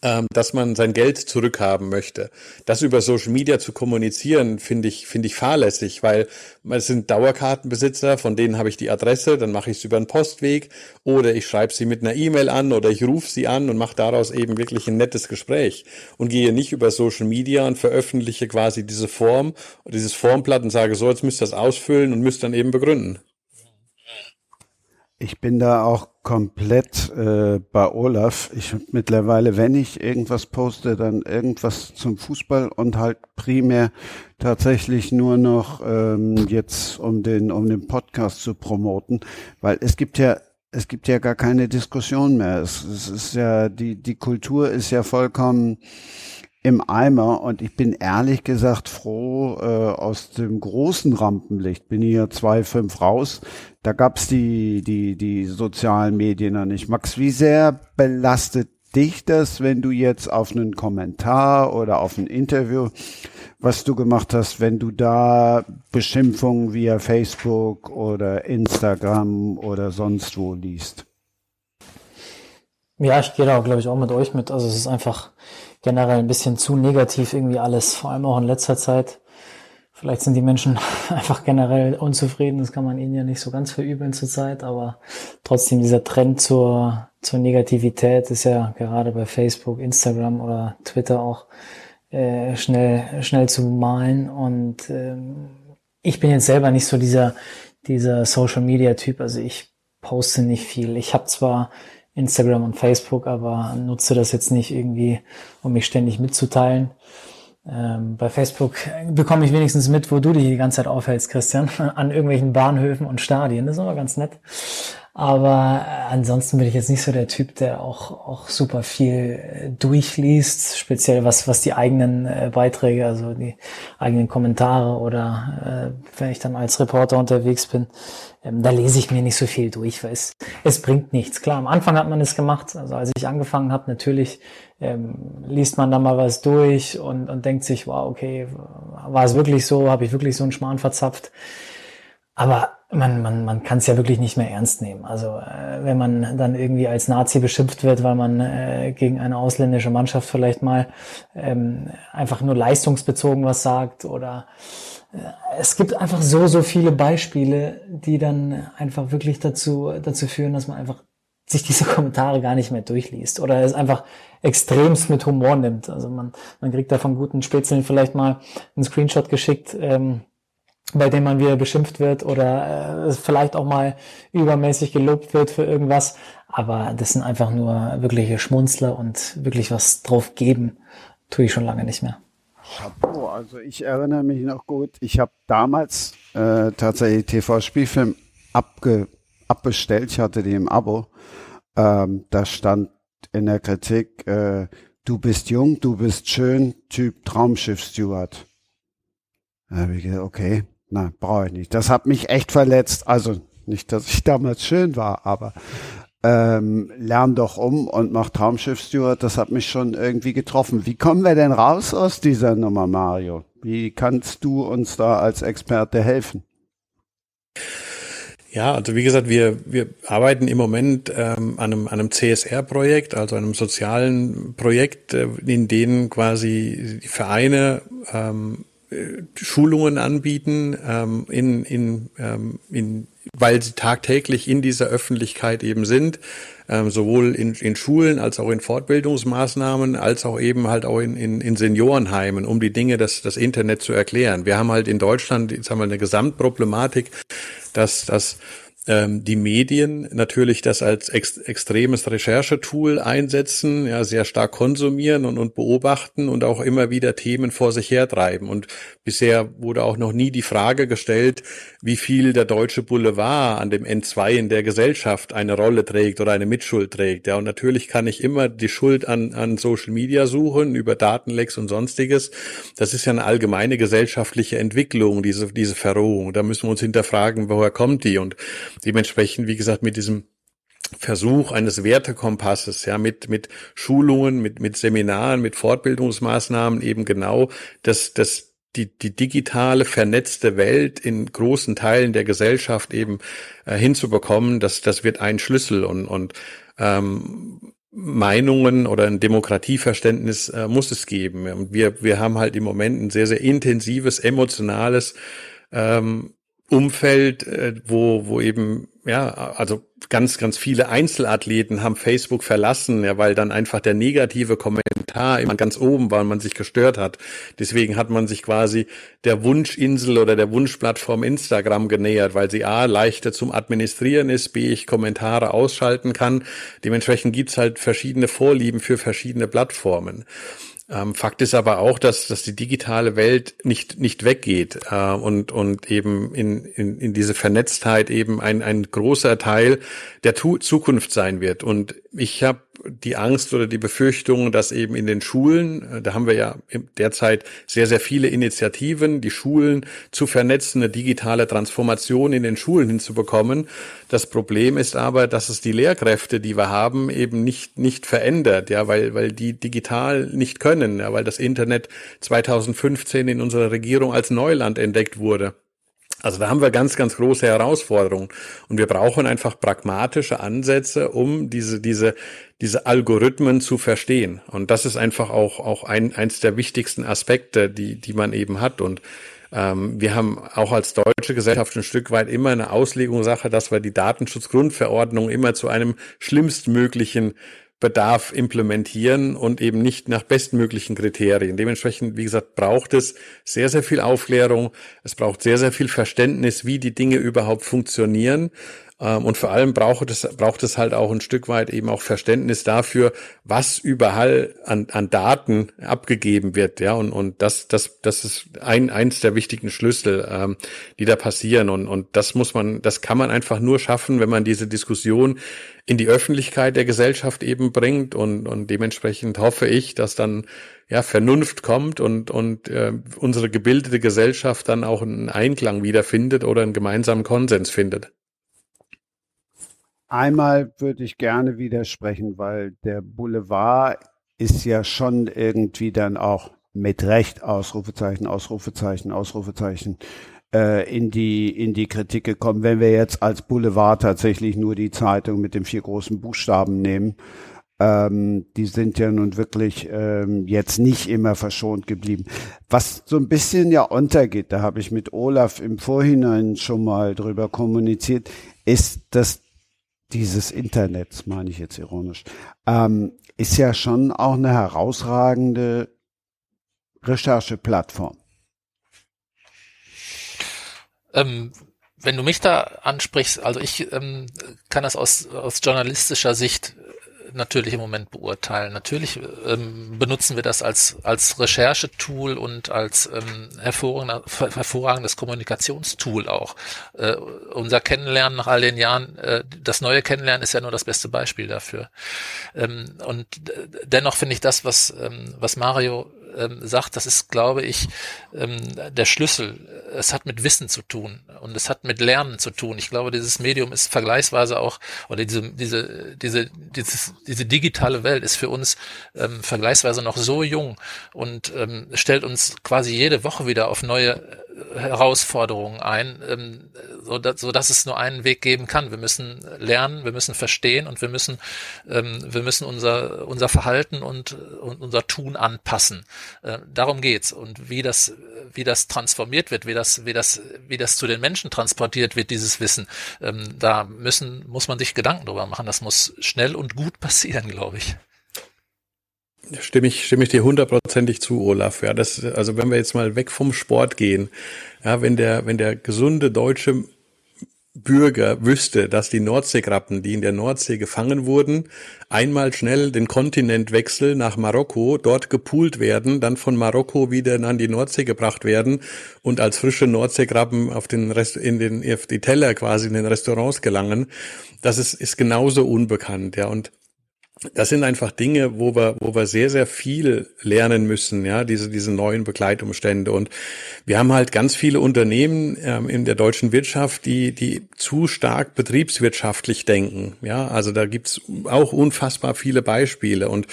D: dass man sein Geld zurückhaben möchte. Das über Social Media zu kommunizieren, finde ich, finde ich fahrlässig, weil es sind Dauerkartenbesitzer, von denen habe ich die Adresse, dann mache ich es über einen Postweg oder ich schreibe sie mit einer E-Mail an oder ich rufe sie an und mache daraus eben wirklich ein nettes Gespräch und gehe nicht über Social Media und veröffentliche quasi diese Form, dieses Formblatt und sage so, jetzt müsst ihr das ausfüllen und müsst dann eben begründen.
B: Ich bin da auch komplett äh, bei Olaf. Ich mittlerweile, wenn ich irgendwas poste, dann irgendwas zum Fußball und halt primär tatsächlich nur noch ähm, jetzt um den um den Podcast zu promoten, weil es gibt ja es gibt ja gar keine Diskussion mehr. Es, es ist ja die die Kultur ist ja vollkommen im Eimer und ich bin ehrlich gesagt froh, äh, aus dem großen Rampenlicht bin ja zwei fünf raus. Da gab's die, die, die sozialen Medien noch nicht. Max, wie sehr belastet dich das, wenn du jetzt auf einen Kommentar oder auf ein Interview, was du gemacht hast, wenn du da Beschimpfungen via Facebook oder Instagram oder sonst wo liest?
C: Ja, ich gehe da, glaube ich, auch mit euch mit. Also es ist einfach, generell ein bisschen zu negativ irgendwie alles, vor allem auch in letzter Zeit. Vielleicht sind die Menschen einfach generell unzufrieden, das kann man ihnen ja nicht so ganz verübeln zurzeit, aber trotzdem dieser Trend zur, zur Negativität ist ja gerade bei Facebook, Instagram oder Twitter auch äh, schnell, schnell zu malen und ähm, ich bin jetzt selber nicht so dieser, dieser Social Media Typ, also ich poste nicht viel. Ich habe zwar Instagram und Facebook, aber nutze das jetzt nicht irgendwie, um mich ständig mitzuteilen. Ähm, bei Facebook bekomme ich wenigstens mit, wo du dich die ganze Zeit aufhältst, Christian, an irgendwelchen Bahnhöfen und Stadien. Das ist aber ganz nett. Aber äh, ansonsten bin ich jetzt nicht so der Typ, der auch, auch super viel äh, durchliest, speziell was, was die eigenen äh, Beiträge, also die eigenen Kommentare oder äh, wenn ich dann als Reporter unterwegs bin, ähm, da lese ich mir nicht so viel durch, weil es, es bringt nichts. Klar, am Anfang hat man es gemacht, also als ich angefangen habe, natürlich ähm, liest man da mal was durch und, und denkt sich, wow, okay, war es wirklich so, habe ich wirklich so einen Schmarrn verzapft? Aber man, man, man kann es ja wirklich nicht mehr ernst nehmen. Also äh, wenn man dann irgendwie als Nazi beschimpft wird, weil man äh, gegen eine ausländische Mannschaft vielleicht mal ähm, einfach nur leistungsbezogen was sagt oder äh, es gibt einfach so, so viele Beispiele, die dann einfach wirklich dazu, dazu führen, dass man einfach sich diese Kommentare gar nicht mehr durchliest oder es einfach extremst mit Humor nimmt. Also man, man kriegt da von guten Spätzeln vielleicht mal einen Screenshot geschickt, ähm, bei dem man wieder beschimpft wird oder äh, vielleicht auch mal übermäßig gelobt wird für irgendwas. Aber das sind einfach nur wirkliche Schmunzler und wirklich was drauf geben, tue ich schon lange nicht mehr.
B: Chapeau, also ich erinnere mich noch gut, ich habe damals äh, tatsächlich TV-Spielfilm abge, abbestellt, ich hatte die im Abo. Ähm, da stand in der Kritik, äh, du bist jung, du bist schön, Typ Traumschiff Steward. Da habe ich gedacht, okay, Nein, brauche ich nicht. Das hat mich echt verletzt. Also nicht, dass ich damals schön war, aber ähm, lern doch um und mach Traumschiff-Steward, das hat mich schon irgendwie getroffen. Wie kommen wir denn raus aus dieser Nummer, Mario? Wie kannst du uns da als Experte helfen?
D: Ja, also wie gesagt, wir, wir arbeiten im Moment ähm, an einem, an einem CSR-Projekt, also einem sozialen Projekt, äh, in dem quasi die Vereine ähm, Schulungen anbieten ähm, in, in, ähm, in weil sie tagtäglich in dieser Öffentlichkeit eben sind, ähm, sowohl in, in Schulen als auch in Fortbildungsmaßnahmen, als auch eben halt auch in, in, in Seniorenheimen, um die Dinge des, das Internet zu erklären. Wir haben halt in Deutschland, jetzt haben wir eine Gesamtproblematik, dass, dass ähm, die Medien natürlich das als ex extremes Recherchetool einsetzen, ja, sehr stark konsumieren und, und beobachten und auch immer wieder Themen vor sich hertreiben. Und bisher wurde auch noch nie die Frage gestellt, wie viel der deutsche Boulevard an dem N2 in der Gesellschaft eine Rolle trägt oder eine Mitschuld trägt. Ja, und natürlich kann ich immer die Schuld an, an Social Media suchen, über Datenlecks und sonstiges. Das ist ja eine allgemeine gesellschaftliche Entwicklung, diese, diese Verrohung. Da müssen wir uns hinterfragen, woher kommt die? Und dementsprechend, wie gesagt, mit diesem Versuch eines Wertekompasses, ja, mit, mit Schulungen, mit, mit Seminaren, mit Fortbildungsmaßnahmen eben genau das, das, die, die digitale, vernetzte Welt in großen Teilen der Gesellschaft eben äh, hinzubekommen, das, das wird ein Schlüssel und, und ähm, Meinungen oder ein Demokratieverständnis äh, muss es geben. Und wir, wir haben halt im Moment ein sehr, sehr intensives, emotionales ähm, Umfeld, äh, wo, wo eben, ja, also ganz, ganz viele Einzelathleten haben Facebook verlassen, ja, weil dann einfach der negative Kommentar immer ganz oben war und man sich gestört hat. Deswegen hat man sich quasi der Wunschinsel oder der Wunschplattform Instagram genähert, weil sie A, leichter zum Administrieren ist, B, ich Kommentare ausschalten kann. Dementsprechend gibt's halt verschiedene Vorlieben für verschiedene Plattformen. Ähm, Fakt ist aber auch, dass, dass die digitale Welt nicht, nicht weggeht äh, und, und eben in, in, in diese Vernetztheit eben ein, ein großer Teil der tu Zukunft sein wird. Und ich habe die Angst oder die Befürchtung, dass eben in den Schulen, äh, da haben wir ja derzeit sehr, sehr viele Initiativen, die Schulen zu vernetzen, eine digitale Transformation in den Schulen hinzubekommen. Das Problem ist aber, dass es die Lehrkräfte, die wir haben, eben nicht, nicht verändert, ja, weil, weil die digital nicht können, ja, weil das Internet 2015 in unserer Regierung als Neuland entdeckt wurde. Also da haben wir ganz, ganz große Herausforderungen. Und wir brauchen einfach pragmatische Ansätze, um diese, diese, diese Algorithmen zu verstehen. Und das ist einfach auch, auch ein, eins der wichtigsten Aspekte, die, die man eben hat. Und ähm, wir haben auch als deutsche Gesellschaft ein Stück weit immer eine Auslegungssache, dass wir die Datenschutzgrundverordnung immer zu einem schlimmstmöglichen Bedarf implementieren und eben nicht nach bestmöglichen Kriterien. Dementsprechend, wie gesagt, braucht es sehr, sehr viel Aufklärung. Es braucht sehr, sehr viel Verständnis, wie die Dinge überhaupt funktionieren. Ähm, und vor allem braucht es, braucht es halt auch ein Stück weit eben auch Verständnis dafür, was überall an, an Daten abgegeben wird. Ja, und, und das, das, das ist ein, eins der wichtigen Schlüssel, ähm, die da passieren. Und, und das muss man, das kann man einfach nur schaffen, wenn man diese Diskussion in die Öffentlichkeit der Gesellschaft eben bringt. Und, und dementsprechend hoffe ich, dass dann ja, Vernunft kommt und, und äh, unsere gebildete Gesellschaft dann auch einen Einklang wiederfindet oder einen gemeinsamen Konsens findet.
B: Einmal würde ich gerne widersprechen, weil der Boulevard ist ja schon irgendwie dann auch mit Recht Ausrufezeichen, Ausrufezeichen, Ausrufezeichen äh, in die in die Kritik gekommen. Wenn wir jetzt als Boulevard tatsächlich nur die Zeitung mit den vier großen Buchstaben nehmen, ähm, die sind ja nun wirklich ähm, jetzt nicht immer verschont geblieben. Was so ein bisschen ja untergeht, da habe ich mit Olaf im Vorhinein schon mal drüber kommuniziert, ist, dass dieses Internets, meine ich jetzt ironisch, ähm, ist ja schon auch eine herausragende Rechercheplattform.
E: Ähm, wenn du mich da ansprichst, also ich ähm, kann das aus, aus journalistischer Sicht natürlich im Moment beurteilen. Natürlich ähm, benutzen wir das als, als Recherchetool und als ähm, hervorragendes Kommunikationstool auch. Äh, unser Kennenlernen nach all den Jahren, äh, das neue Kennenlernen ist ja nur das beste Beispiel dafür. Ähm, und dennoch finde ich das, was, ähm, was Mario ähm, sagt, das ist, glaube ich, ähm, der Schlüssel. Es hat mit Wissen zu tun und es hat mit Lernen zu tun. Ich glaube, dieses Medium ist vergleichsweise auch, oder diese, diese, diese, dieses, diese digitale Welt ist für uns ähm, vergleichsweise noch so jung und ähm, stellt uns quasi jede Woche wieder auf neue Herausforderungen ein, ähm, so, dass, so dass es nur einen Weg geben kann. Wir müssen lernen, wir müssen verstehen und wir müssen, ähm, wir müssen unser, unser Verhalten und, und unser Tun anpassen. Äh, darum geht's. Und wie das, wie das transformiert wird, wie das, wie das, wie das zu den Menschen transportiert wird, dieses Wissen, ähm, da müssen, muss man sich Gedanken drüber machen. Das muss schnell und gut passieren, glaube ich.
D: Stimme ich, stimme ich dir hundertprozentig zu, Olaf. Ja, das, also wenn wir jetzt mal weg vom Sport gehen, ja, wenn der, wenn der gesunde deutsche Bürger wüsste, dass die Nordseekrabben, die in der Nordsee gefangen wurden, einmal schnell den Kontinent wechseln nach Marokko, dort gepoolt werden, dann von Marokko wieder an die Nordsee gebracht werden und als frische Nordseekrabben auf den Rest, in den, auf die Teller quasi in den Restaurants gelangen. Das ist, ist genauso unbekannt, ja. Und das sind einfach Dinge, wo wir, wo wir sehr, sehr viel lernen müssen, ja, diese, diese neuen Begleitumstände. Und wir haben halt ganz viele Unternehmen ähm, in der deutschen Wirtschaft, die, die zu stark betriebswirtschaftlich denken. Ja, also da gibt's auch unfassbar viele Beispiele. Und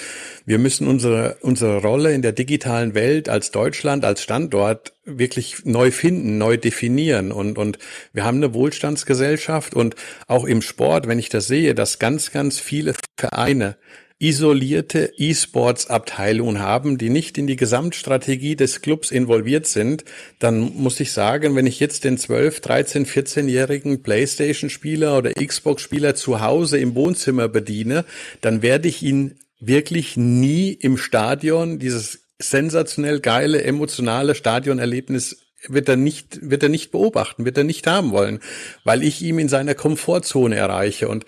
D: wir müssen unsere, unsere Rolle in der digitalen Welt als Deutschland, als Standort wirklich neu finden, neu definieren. Und, und wir haben eine Wohlstandsgesellschaft und auch im Sport, wenn ich das sehe, dass ganz, ganz viele Vereine isolierte E-Sports-Abteilungen haben, die nicht in die Gesamtstrategie des Clubs involviert sind, dann muss ich sagen, wenn ich jetzt den 12, 13, 14-jährigen PlayStation-Spieler oder Xbox-Spieler zu Hause im Wohnzimmer bediene, dann werde ich ihn wirklich nie im Stadion dieses sensationell geile, emotionale Stadionerlebnis wird er nicht, wird er nicht beobachten, wird er nicht haben wollen, weil ich ihm in seiner Komfortzone erreiche und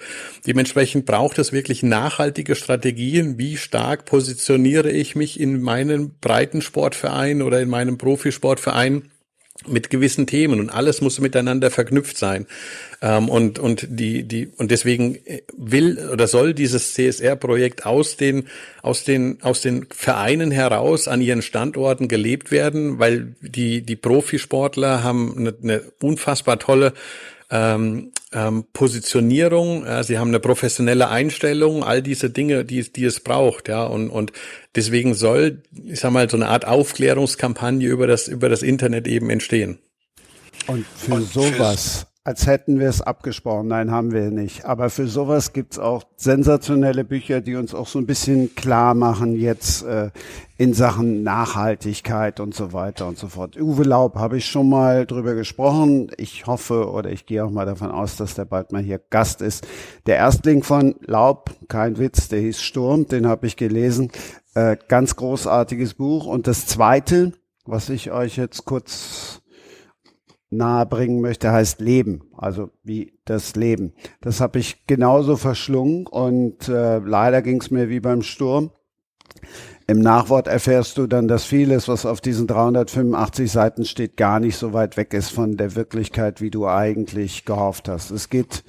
D: dementsprechend braucht es wirklich nachhaltige Strategien. Wie stark positioniere ich mich in meinem Breitensportverein oder in meinem Profisportverein? Mit gewissen Themen und alles muss miteinander verknüpft sein. Ähm, und, und die, die, und deswegen will oder soll dieses CSR-Projekt aus den, aus den, aus den Vereinen heraus an ihren Standorten gelebt werden, weil die, die Profisportler haben eine, eine unfassbar tolle ähm, ähm, Positionierung, äh, sie haben eine professionelle Einstellung, all diese Dinge, die, die es braucht, ja, und, und deswegen soll, ich sag mal, so eine Art Aufklärungskampagne über das, über das Internet eben entstehen.
B: Und für und sowas als hätten wir es abgesprochen. Nein, haben wir nicht. Aber für sowas gibt's auch sensationelle Bücher, die uns auch so ein bisschen klar machen jetzt äh, in Sachen Nachhaltigkeit und so weiter und so fort. Uwe Laub habe ich schon mal drüber gesprochen. Ich hoffe oder ich gehe auch mal davon aus, dass der bald mal hier Gast ist. Der Erstling von Laub, kein Witz, der hieß Sturm, den habe ich gelesen. Äh, ganz großartiges Buch. Und das Zweite, was ich euch jetzt kurz nahebringen möchte, heißt Leben, also wie das Leben. Das habe ich genauso verschlungen und äh, leider ging es mir wie beim Sturm. Im Nachwort erfährst du dann, dass vieles, was auf diesen 385 Seiten steht, gar nicht so weit weg ist von der Wirklichkeit, wie du eigentlich gehofft hast. Es geht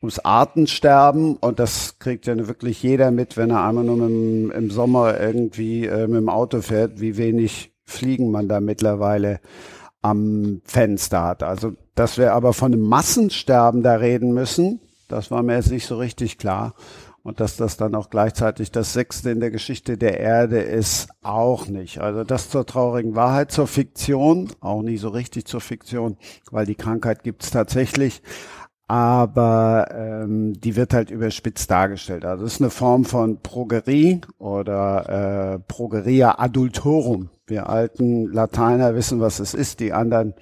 B: ums Artensterben und das kriegt ja wirklich jeder mit, wenn er einmal nur im, im Sommer irgendwie äh, mit dem Auto fährt, wie wenig Fliegen man da mittlerweile am Fenster hat. Also, dass wir aber von einem Massensterben da reden müssen, das war mir jetzt nicht so richtig klar. Und dass das dann auch gleichzeitig das sechste in der Geschichte der Erde ist, auch nicht. Also das zur traurigen Wahrheit, zur Fiktion, auch nie so richtig zur Fiktion, weil die Krankheit gibt's tatsächlich aber ähm, die wird halt überspitzt dargestellt. Also es ist eine Form von Progerie oder äh, Progeria adultorum. Wir alten Lateiner wissen, was es ist. Die anderen,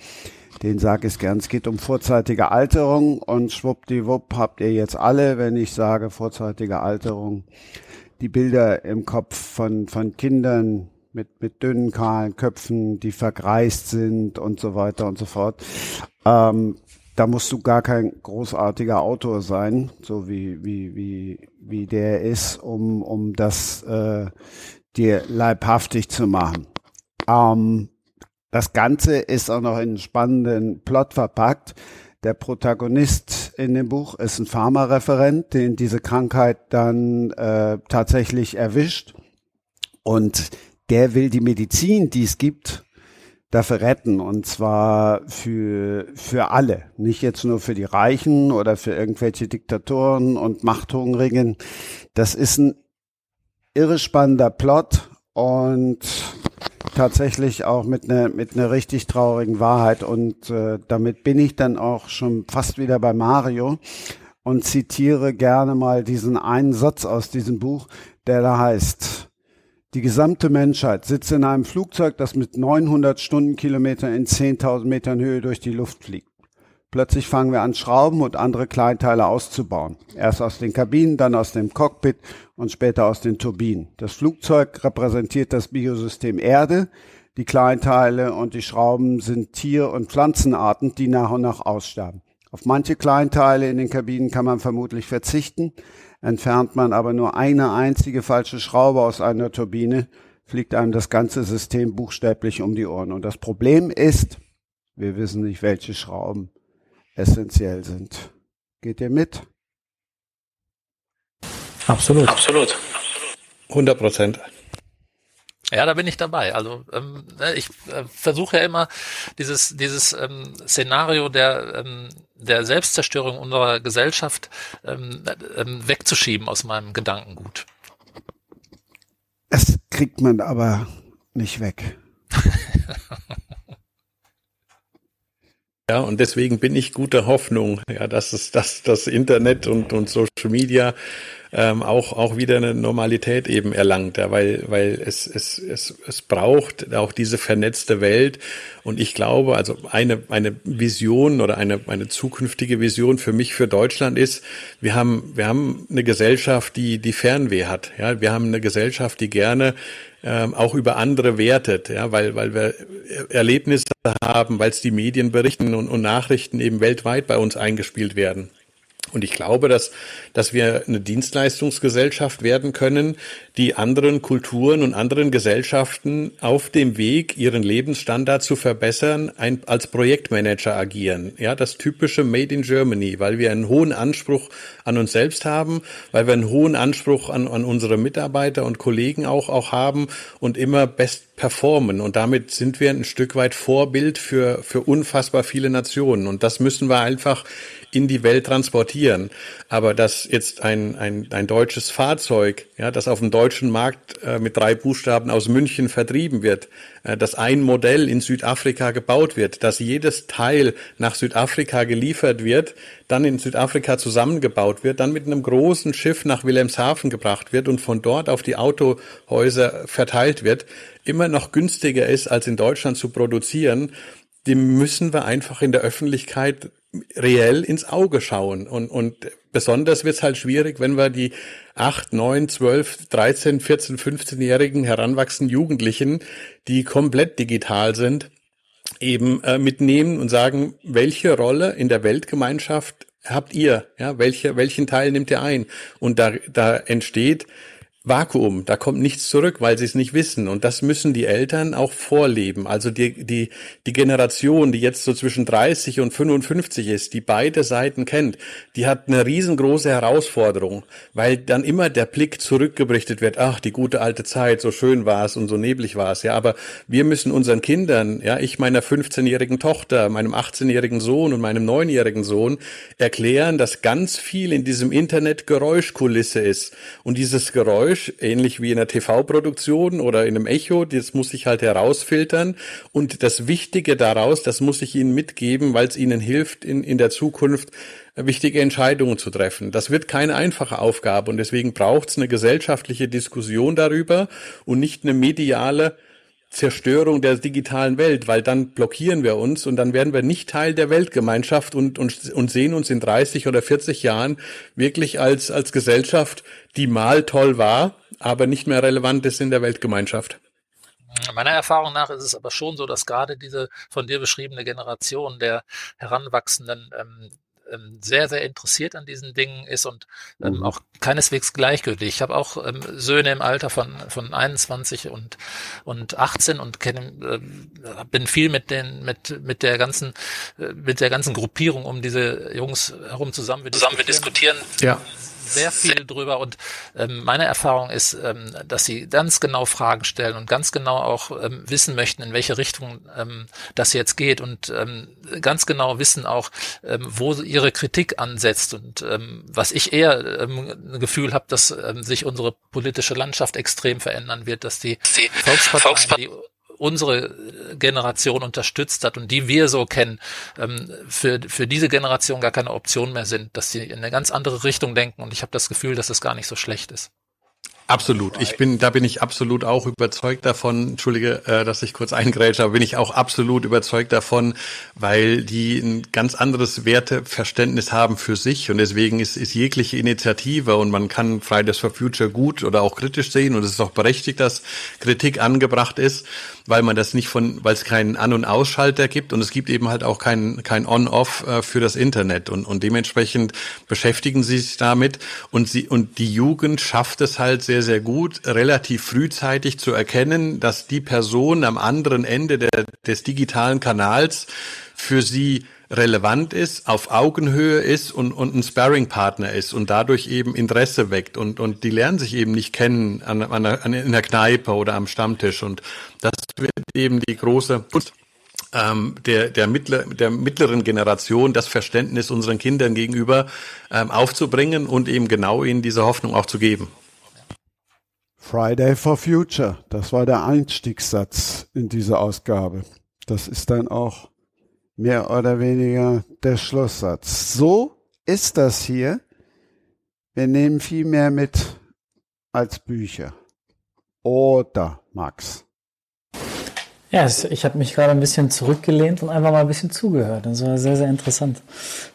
B: denen sage ich gern. Es geht um vorzeitige Alterung und schwuppdiwupp habt ihr jetzt alle, wenn ich sage vorzeitige Alterung, die Bilder im Kopf von, von Kindern mit, mit dünnen, kahlen Köpfen, die vergreist sind und so weiter und so fort. Ähm, da musst du gar kein großartiger Autor sein, so wie, wie, wie, wie der ist, um, um das äh, dir leibhaftig zu machen. Ähm, das Ganze ist auch noch in einen spannenden Plot verpackt. Der Protagonist in dem Buch ist ein Pharmareferent, den diese Krankheit dann äh, tatsächlich erwischt. Und der will die Medizin, die es gibt, dafür retten und zwar für, für alle, nicht jetzt nur für die Reichen oder für irgendwelche Diktatoren und Machthungrigen. Das ist ein irre spannender Plot und tatsächlich auch mit einer mit einer richtig traurigen Wahrheit und äh, damit bin ich dann auch schon fast wieder bei Mario und zitiere gerne mal diesen einen Satz aus diesem Buch, der da heißt Die gesamte Menschheit sitzt in einem Flugzeug, das mit 900 Stundenkilometern in 10.000 Metern Höhe durch die Luft fliegt. Plötzlich fangen wir an, Schrauben und andere Kleinteile auszubauen. Erst aus den Kabinen, dann aus dem Cockpit und später aus den Turbinen. Das Flugzeug repräsentiert das Biosystem Erde. Die Kleinteile und die Schrauben sind Tier- und Pflanzenarten, die nach und nach aussterben. Auf manche Kleinteile in den Kabinen kann man vermutlich verzichten. Entfernt man aber nur eine einzige falsche Schraube aus einer Turbine, fliegt einem das ganze System buchstäblich um die Ohren. Und das Problem ist, wir wissen nicht, welche Schrauben essentiell sind. Geht ihr mit?
C: Absolut.
D: Absolut. 100 Prozent.
E: Ja, da bin ich dabei. Also ähm, ne, ich äh, versuche ja immer dieses dieses ähm, Szenario der ähm, der Selbstzerstörung unserer Gesellschaft ähm, ähm, wegzuschieben aus meinem Gedankengut.
B: Es kriegt man aber nicht weg.
D: Ja, und deswegen bin ich guter Hoffnung, ja, dass es, dass das Internet und, und Social Media ähm, auch, auch wieder eine Normalität eben erlangt, ja, weil, weil es, es, es, es braucht auch diese vernetzte Welt. Und ich glaube, also eine, eine Vision oder eine, eine zukünftige Vision für mich, für Deutschland ist, wir haben, wir haben eine Gesellschaft, die, die Fernweh hat. Ja, wir haben eine Gesellschaft, die gerne ähm, auch über andere wertet, ja, weil, weil wir Erlebnisse haben, weil es die Medien berichten und, und Nachrichten eben weltweit bei uns eingespielt werden. Und ich glaube, dass, dass wir eine Dienstleistungsgesellschaft werden können, die anderen Kulturen und anderen Gesellschaften auf dem Weg, ihren Lebensstandard zu verbessern, ein, als Projektmanager agieren. Ja, das typische Made in Germany, weil wir einen hohen Anspruch an uns selbst haben, weil wir einen hohen Anspruch an, an unsere Mitarbeiter und Kollegen auch, auch haben und immer best performen. Und damit sind wir ein Stück weit Vorbild für, für unfassbar viele Nationen. Und das müssen wir einfach in die Welt transportieren. Aber dass jetzt ein, ein, ein deutsches Fahrzeug, ja, das auf dem deutschen Markt äh, mit drei Buchstaben aus München vertrieben wird, äh, dass ein Modell in Südafrika gebaut wird, dass jedes Teil nach Südafrika geliefert wird, dann in Südafrika zusammengebaut wird, dann mit einem großen Schiff nach Wilhelmshaven gebracht wird und von dort auf die Autohäuser verteilt wird, immer noch günstiger ist, als in Deutschland zu produzieren, dem müssen wir einfach in der Öffentlichkeit reell ins Auge schauen. Und, und besonders wird es halt schwierig, wenn wir die 8, 9, 12, 13, 14, 15-jährigen heranwachsenden Jugendlichen, die komplett digital sind, eben äh, mitnehmen und sagen, welche Rolle in der Weltgemeinschaft habt ihr? Ja, welche, welchen Teil nehmt ihr ein? Und da, da entsteht Vakuum, da kommt nichts zurück, weil sie es nicht wissen. Und das müssen die Eltern auch vorleben. Also die, die, die Generation, die jetzt so zwischen 30 und 55 ist, die beide Seiten kennt, die hat eine riesengroße Herausforderung, weil dann immer der Blick zurückgeberichtet wird, ach, die gute alte Zeit, so schön war es und so neblig war es. Ja, aber wir müssen unseren Kindern, ja, ich meiner 15-jährigen Tochter, meinem 18-jährigen Sohn und meinem 9-jährigen Sohn erklären, dass ganz viel in diesem Internet Geräuschkulisse ist. Und dieses Geräusch Geräusch, ähnlich wie in einer TV-Produktion oder in einem Echo, das muss ich halt herausfiltern. Und das Wichtige daraus, das muss ich Ihnen mitgeben, weil es Ihnen hilft, in, in der Zukunft wichtige Entscheidungen zu treffen. Das wird keine einfache Aufgabe und deswegen braucht es eine gesellschaftliche Diskussion darüber und nicht eine mediale Zerstörung der digitalen Welt, weil dann blockieren wir uns und dann werden wir nicht Teil der Weltgemeinschaft und, und, und sehen uns in 30 oder 40 Jahren wirklich als, als Gesellschaft, die mal toll war, aber nicht mehr relevant ist in der Weltgemeinschaft.
E: Meiner Erfahrung nach ist es aber schon so, dass gerade diese von dir beschriebene Generation der Heranwachsenden ähm, ähm, sehr, sehr interessiert an diesen Dingen ist und ähm, mhm. auch keineswegs gleichgültig. Ich habe auch ähm, Söhne im Alter von, von 21 und, und 18 und kenne, äh, bin viel mit den, mit, mit der ganzen, äh, mit der ganzen Gruppierung um diese Jungs herum zusammen. Wir zusammen diskutieren. Wir diskutieren ja sehr viel drüber. Und ähm, meine Erfahrung ist, ähm, dass sie ganz genau Fragen stellen und ganz genau auch ähm, wissen möchten, in welche Richtung ähm, das jetzt geht und ähm, ganz genau wissen auch, ähm, wo ihre Kritik ansetzt. Und ähm, was ich eher ähm, ein Gefühl habe, dass ähm, sich unsere politische Landschaft extrem verändern wird, dass die, Volksparteien die unsere Generation unterstützt hat und die wir so kennen, ähm, für, für diese Generation gar keine Option mehr sind, dass sie in eine ganz andere Richtung denken und ich habe das Gefühl, dass es gar nicht so schlecht ist.
D: Absolut. Ich bin, da bin ich absolut auch überzeugt davon. Entschuldige, äh, dass ich kurz eingrätsche, aber bin ich auch absolut überzeugt davon, weil die ein ganz anderes Werteverständnis haben für sich und deswegen ist, ist jegliche Initiative und man kann Fridays for Future gut oder auch kritisch sehen und es ist auch berechtigt, dass Kritik angebracht ist weil man das nicht von, weil es keinen An- und Ausschalter gibt und es gibt eben halt auch kein, kein On-Off äh, für das Internet und, und dementsprechend beschäftigen sie sich damit und sie, und die Jugend schafft es halt sehr, sehr gut, relativ frühzeitig zu erkennen, dass die Person am anderen Ende der, des digitalen Kanals für sie relevant ist, auf Augenhöhe ist und, und ein Sparring-Partner ist und dadurch eben Interesse weckt und, und die lernen sich eben nicht kennen an, an, an, in der Kneipe oder am Stammtisch und das wird eben die große ähm, der, der, mittler, der mittleren Generation das Verständnis unseren Kindern gegenüber ähm, aufzubringen und eben genau ihnen diese Hoffnung auch zu geben.
B: Friday for Future, das war der Einstiegssatz in diese Ausgabe. Das ist dann auch mehr oder weniger der Schlusssatz. So ist das hier. Wir nehmen viel mehr mit als Bücher. Oder, Max?
C: Ja, ich habe mich gerade ein bisschen zurückgelehnt und einfach mal ein bisschen zugehört. Das war sehr, sehr interessant,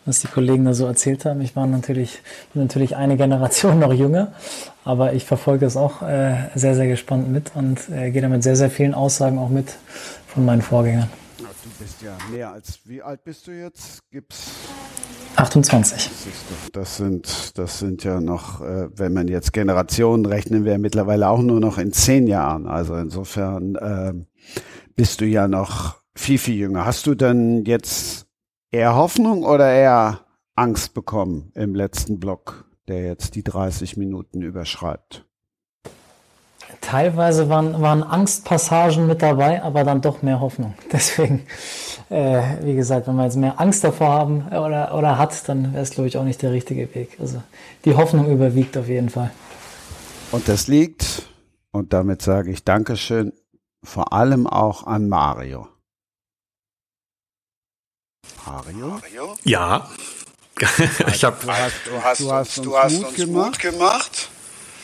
C: was die Kollegen da so erzählt haben. Ich war natürlich, bin natürlich eine Generation noch jünger, aber ich verfolge das auch äh, sehr, sehr gespannt mit und äh, gehe da mit sehr, sehr vielen Aussagen auch mit von meinen Vorgängern.
B: Bist ja mehr als, wie alt bist du jetzt? Gibt's
C: 28.
B: Das sind, das sind ja noch, äh, wenn man jetzt Generationen rechnen, wäre mittlerweile auch nur noch in zehn Jahren. Also insofern äh, bist du ja noch viel, viel jünger. Hast du denn jetzt eher Hoffnung oder eher Angst bekommen im letzten Block, der jetzt die 30 Minuten überschreibt?
C: Teilweise waren, waren Angstpassagen mit dabei, aber dann doch mehr Hoffnung. Deswegen, äh, wie gesagt, wenn man jetzt mehr Angst davor haben oder, oder hat, dann wäre es, glaube ich, auch nicht der richtige Weg. Also die Hoffnung überwiegt auf jeden Fall.
B: Und das liegt, und damit sage ich Dankeschön, vor allem auch an Mario.
D: Mario? Ja. ich habe.
B: Du hast, du hast, du hast, uns, du hast Mut, uns gemacht. Mut gemacht.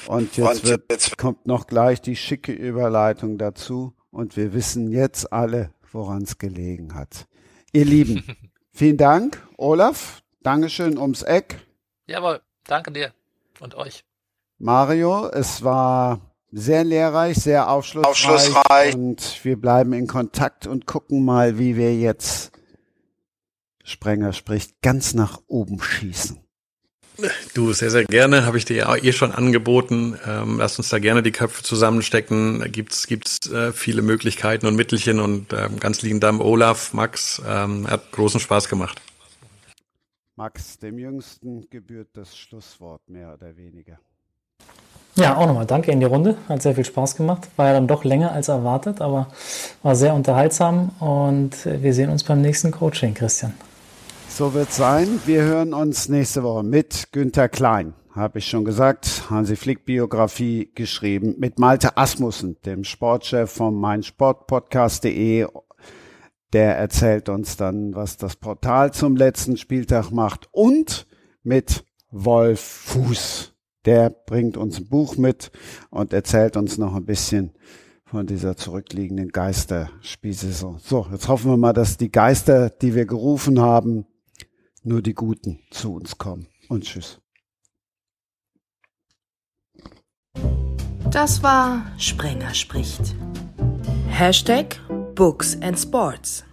B: Und jetzt, und wird, jetzt kommt noch gleich die schicke Überleitung dazu. Und wir wissen jetzt alle, woran es gelegen hat. Ihr Lieben, vielen Dank. Olaf, Dankeschön ums Eck.
E: Jawohl, danke dir und euch.
B: Mario, es war sehr lehrreich, sehr aufschlussreich, aufschlussreich. Und wir bleiben in Kontakt und gucken mal, wie wir jetzt Sprenger spricht, ganz nach oben schießen.
D: Du, sehr, sehr gerne. Habe ich dir ja eh schon angeboten. Ähm, lass uns da gerne die Köpfe zusammenstecken. Da gibt's gibt's äh, viele Möglichkeiten und Mittelchen und ähm, ganz lieben Dank Olaf, Max. Ähm, hat großen Spaß gemacht.
B: Max, dem Jüngsten gebührt das Schlusswort mehr oder weniger.
C: Ja, auch nochmal danke in die Runde. Hat sehr viel Spaß gemacht. War ja dann doch länger als erwartet, aber war sehr unterhaltsam und wir sehen uns beim nächsten Coaching, Christian.
B: So wird sein. Wir hören uns nächste Woche mit Günther Klein. Habe ich schon gesagt. Hansi Flick Biografie geschrieben mit Malte Asmussen, dem Sportchef vom meinsportpodcast.de. Der erzählt uns dann, was das Portal zum letzten Spieltag macht und mit Wolf Fuß. Der bringt uns ein Buch mit und erzählt uns noch ein bisschen von dieser zurückliegenden Geisterspielsaison. So, jetzt hoffen wir mal, dass die Geister, die wir gerufen haben, nur die Guten zu uns kommen. Und tschüss.
A: Das war Sprenger spricht. Hashtag Books and Sports.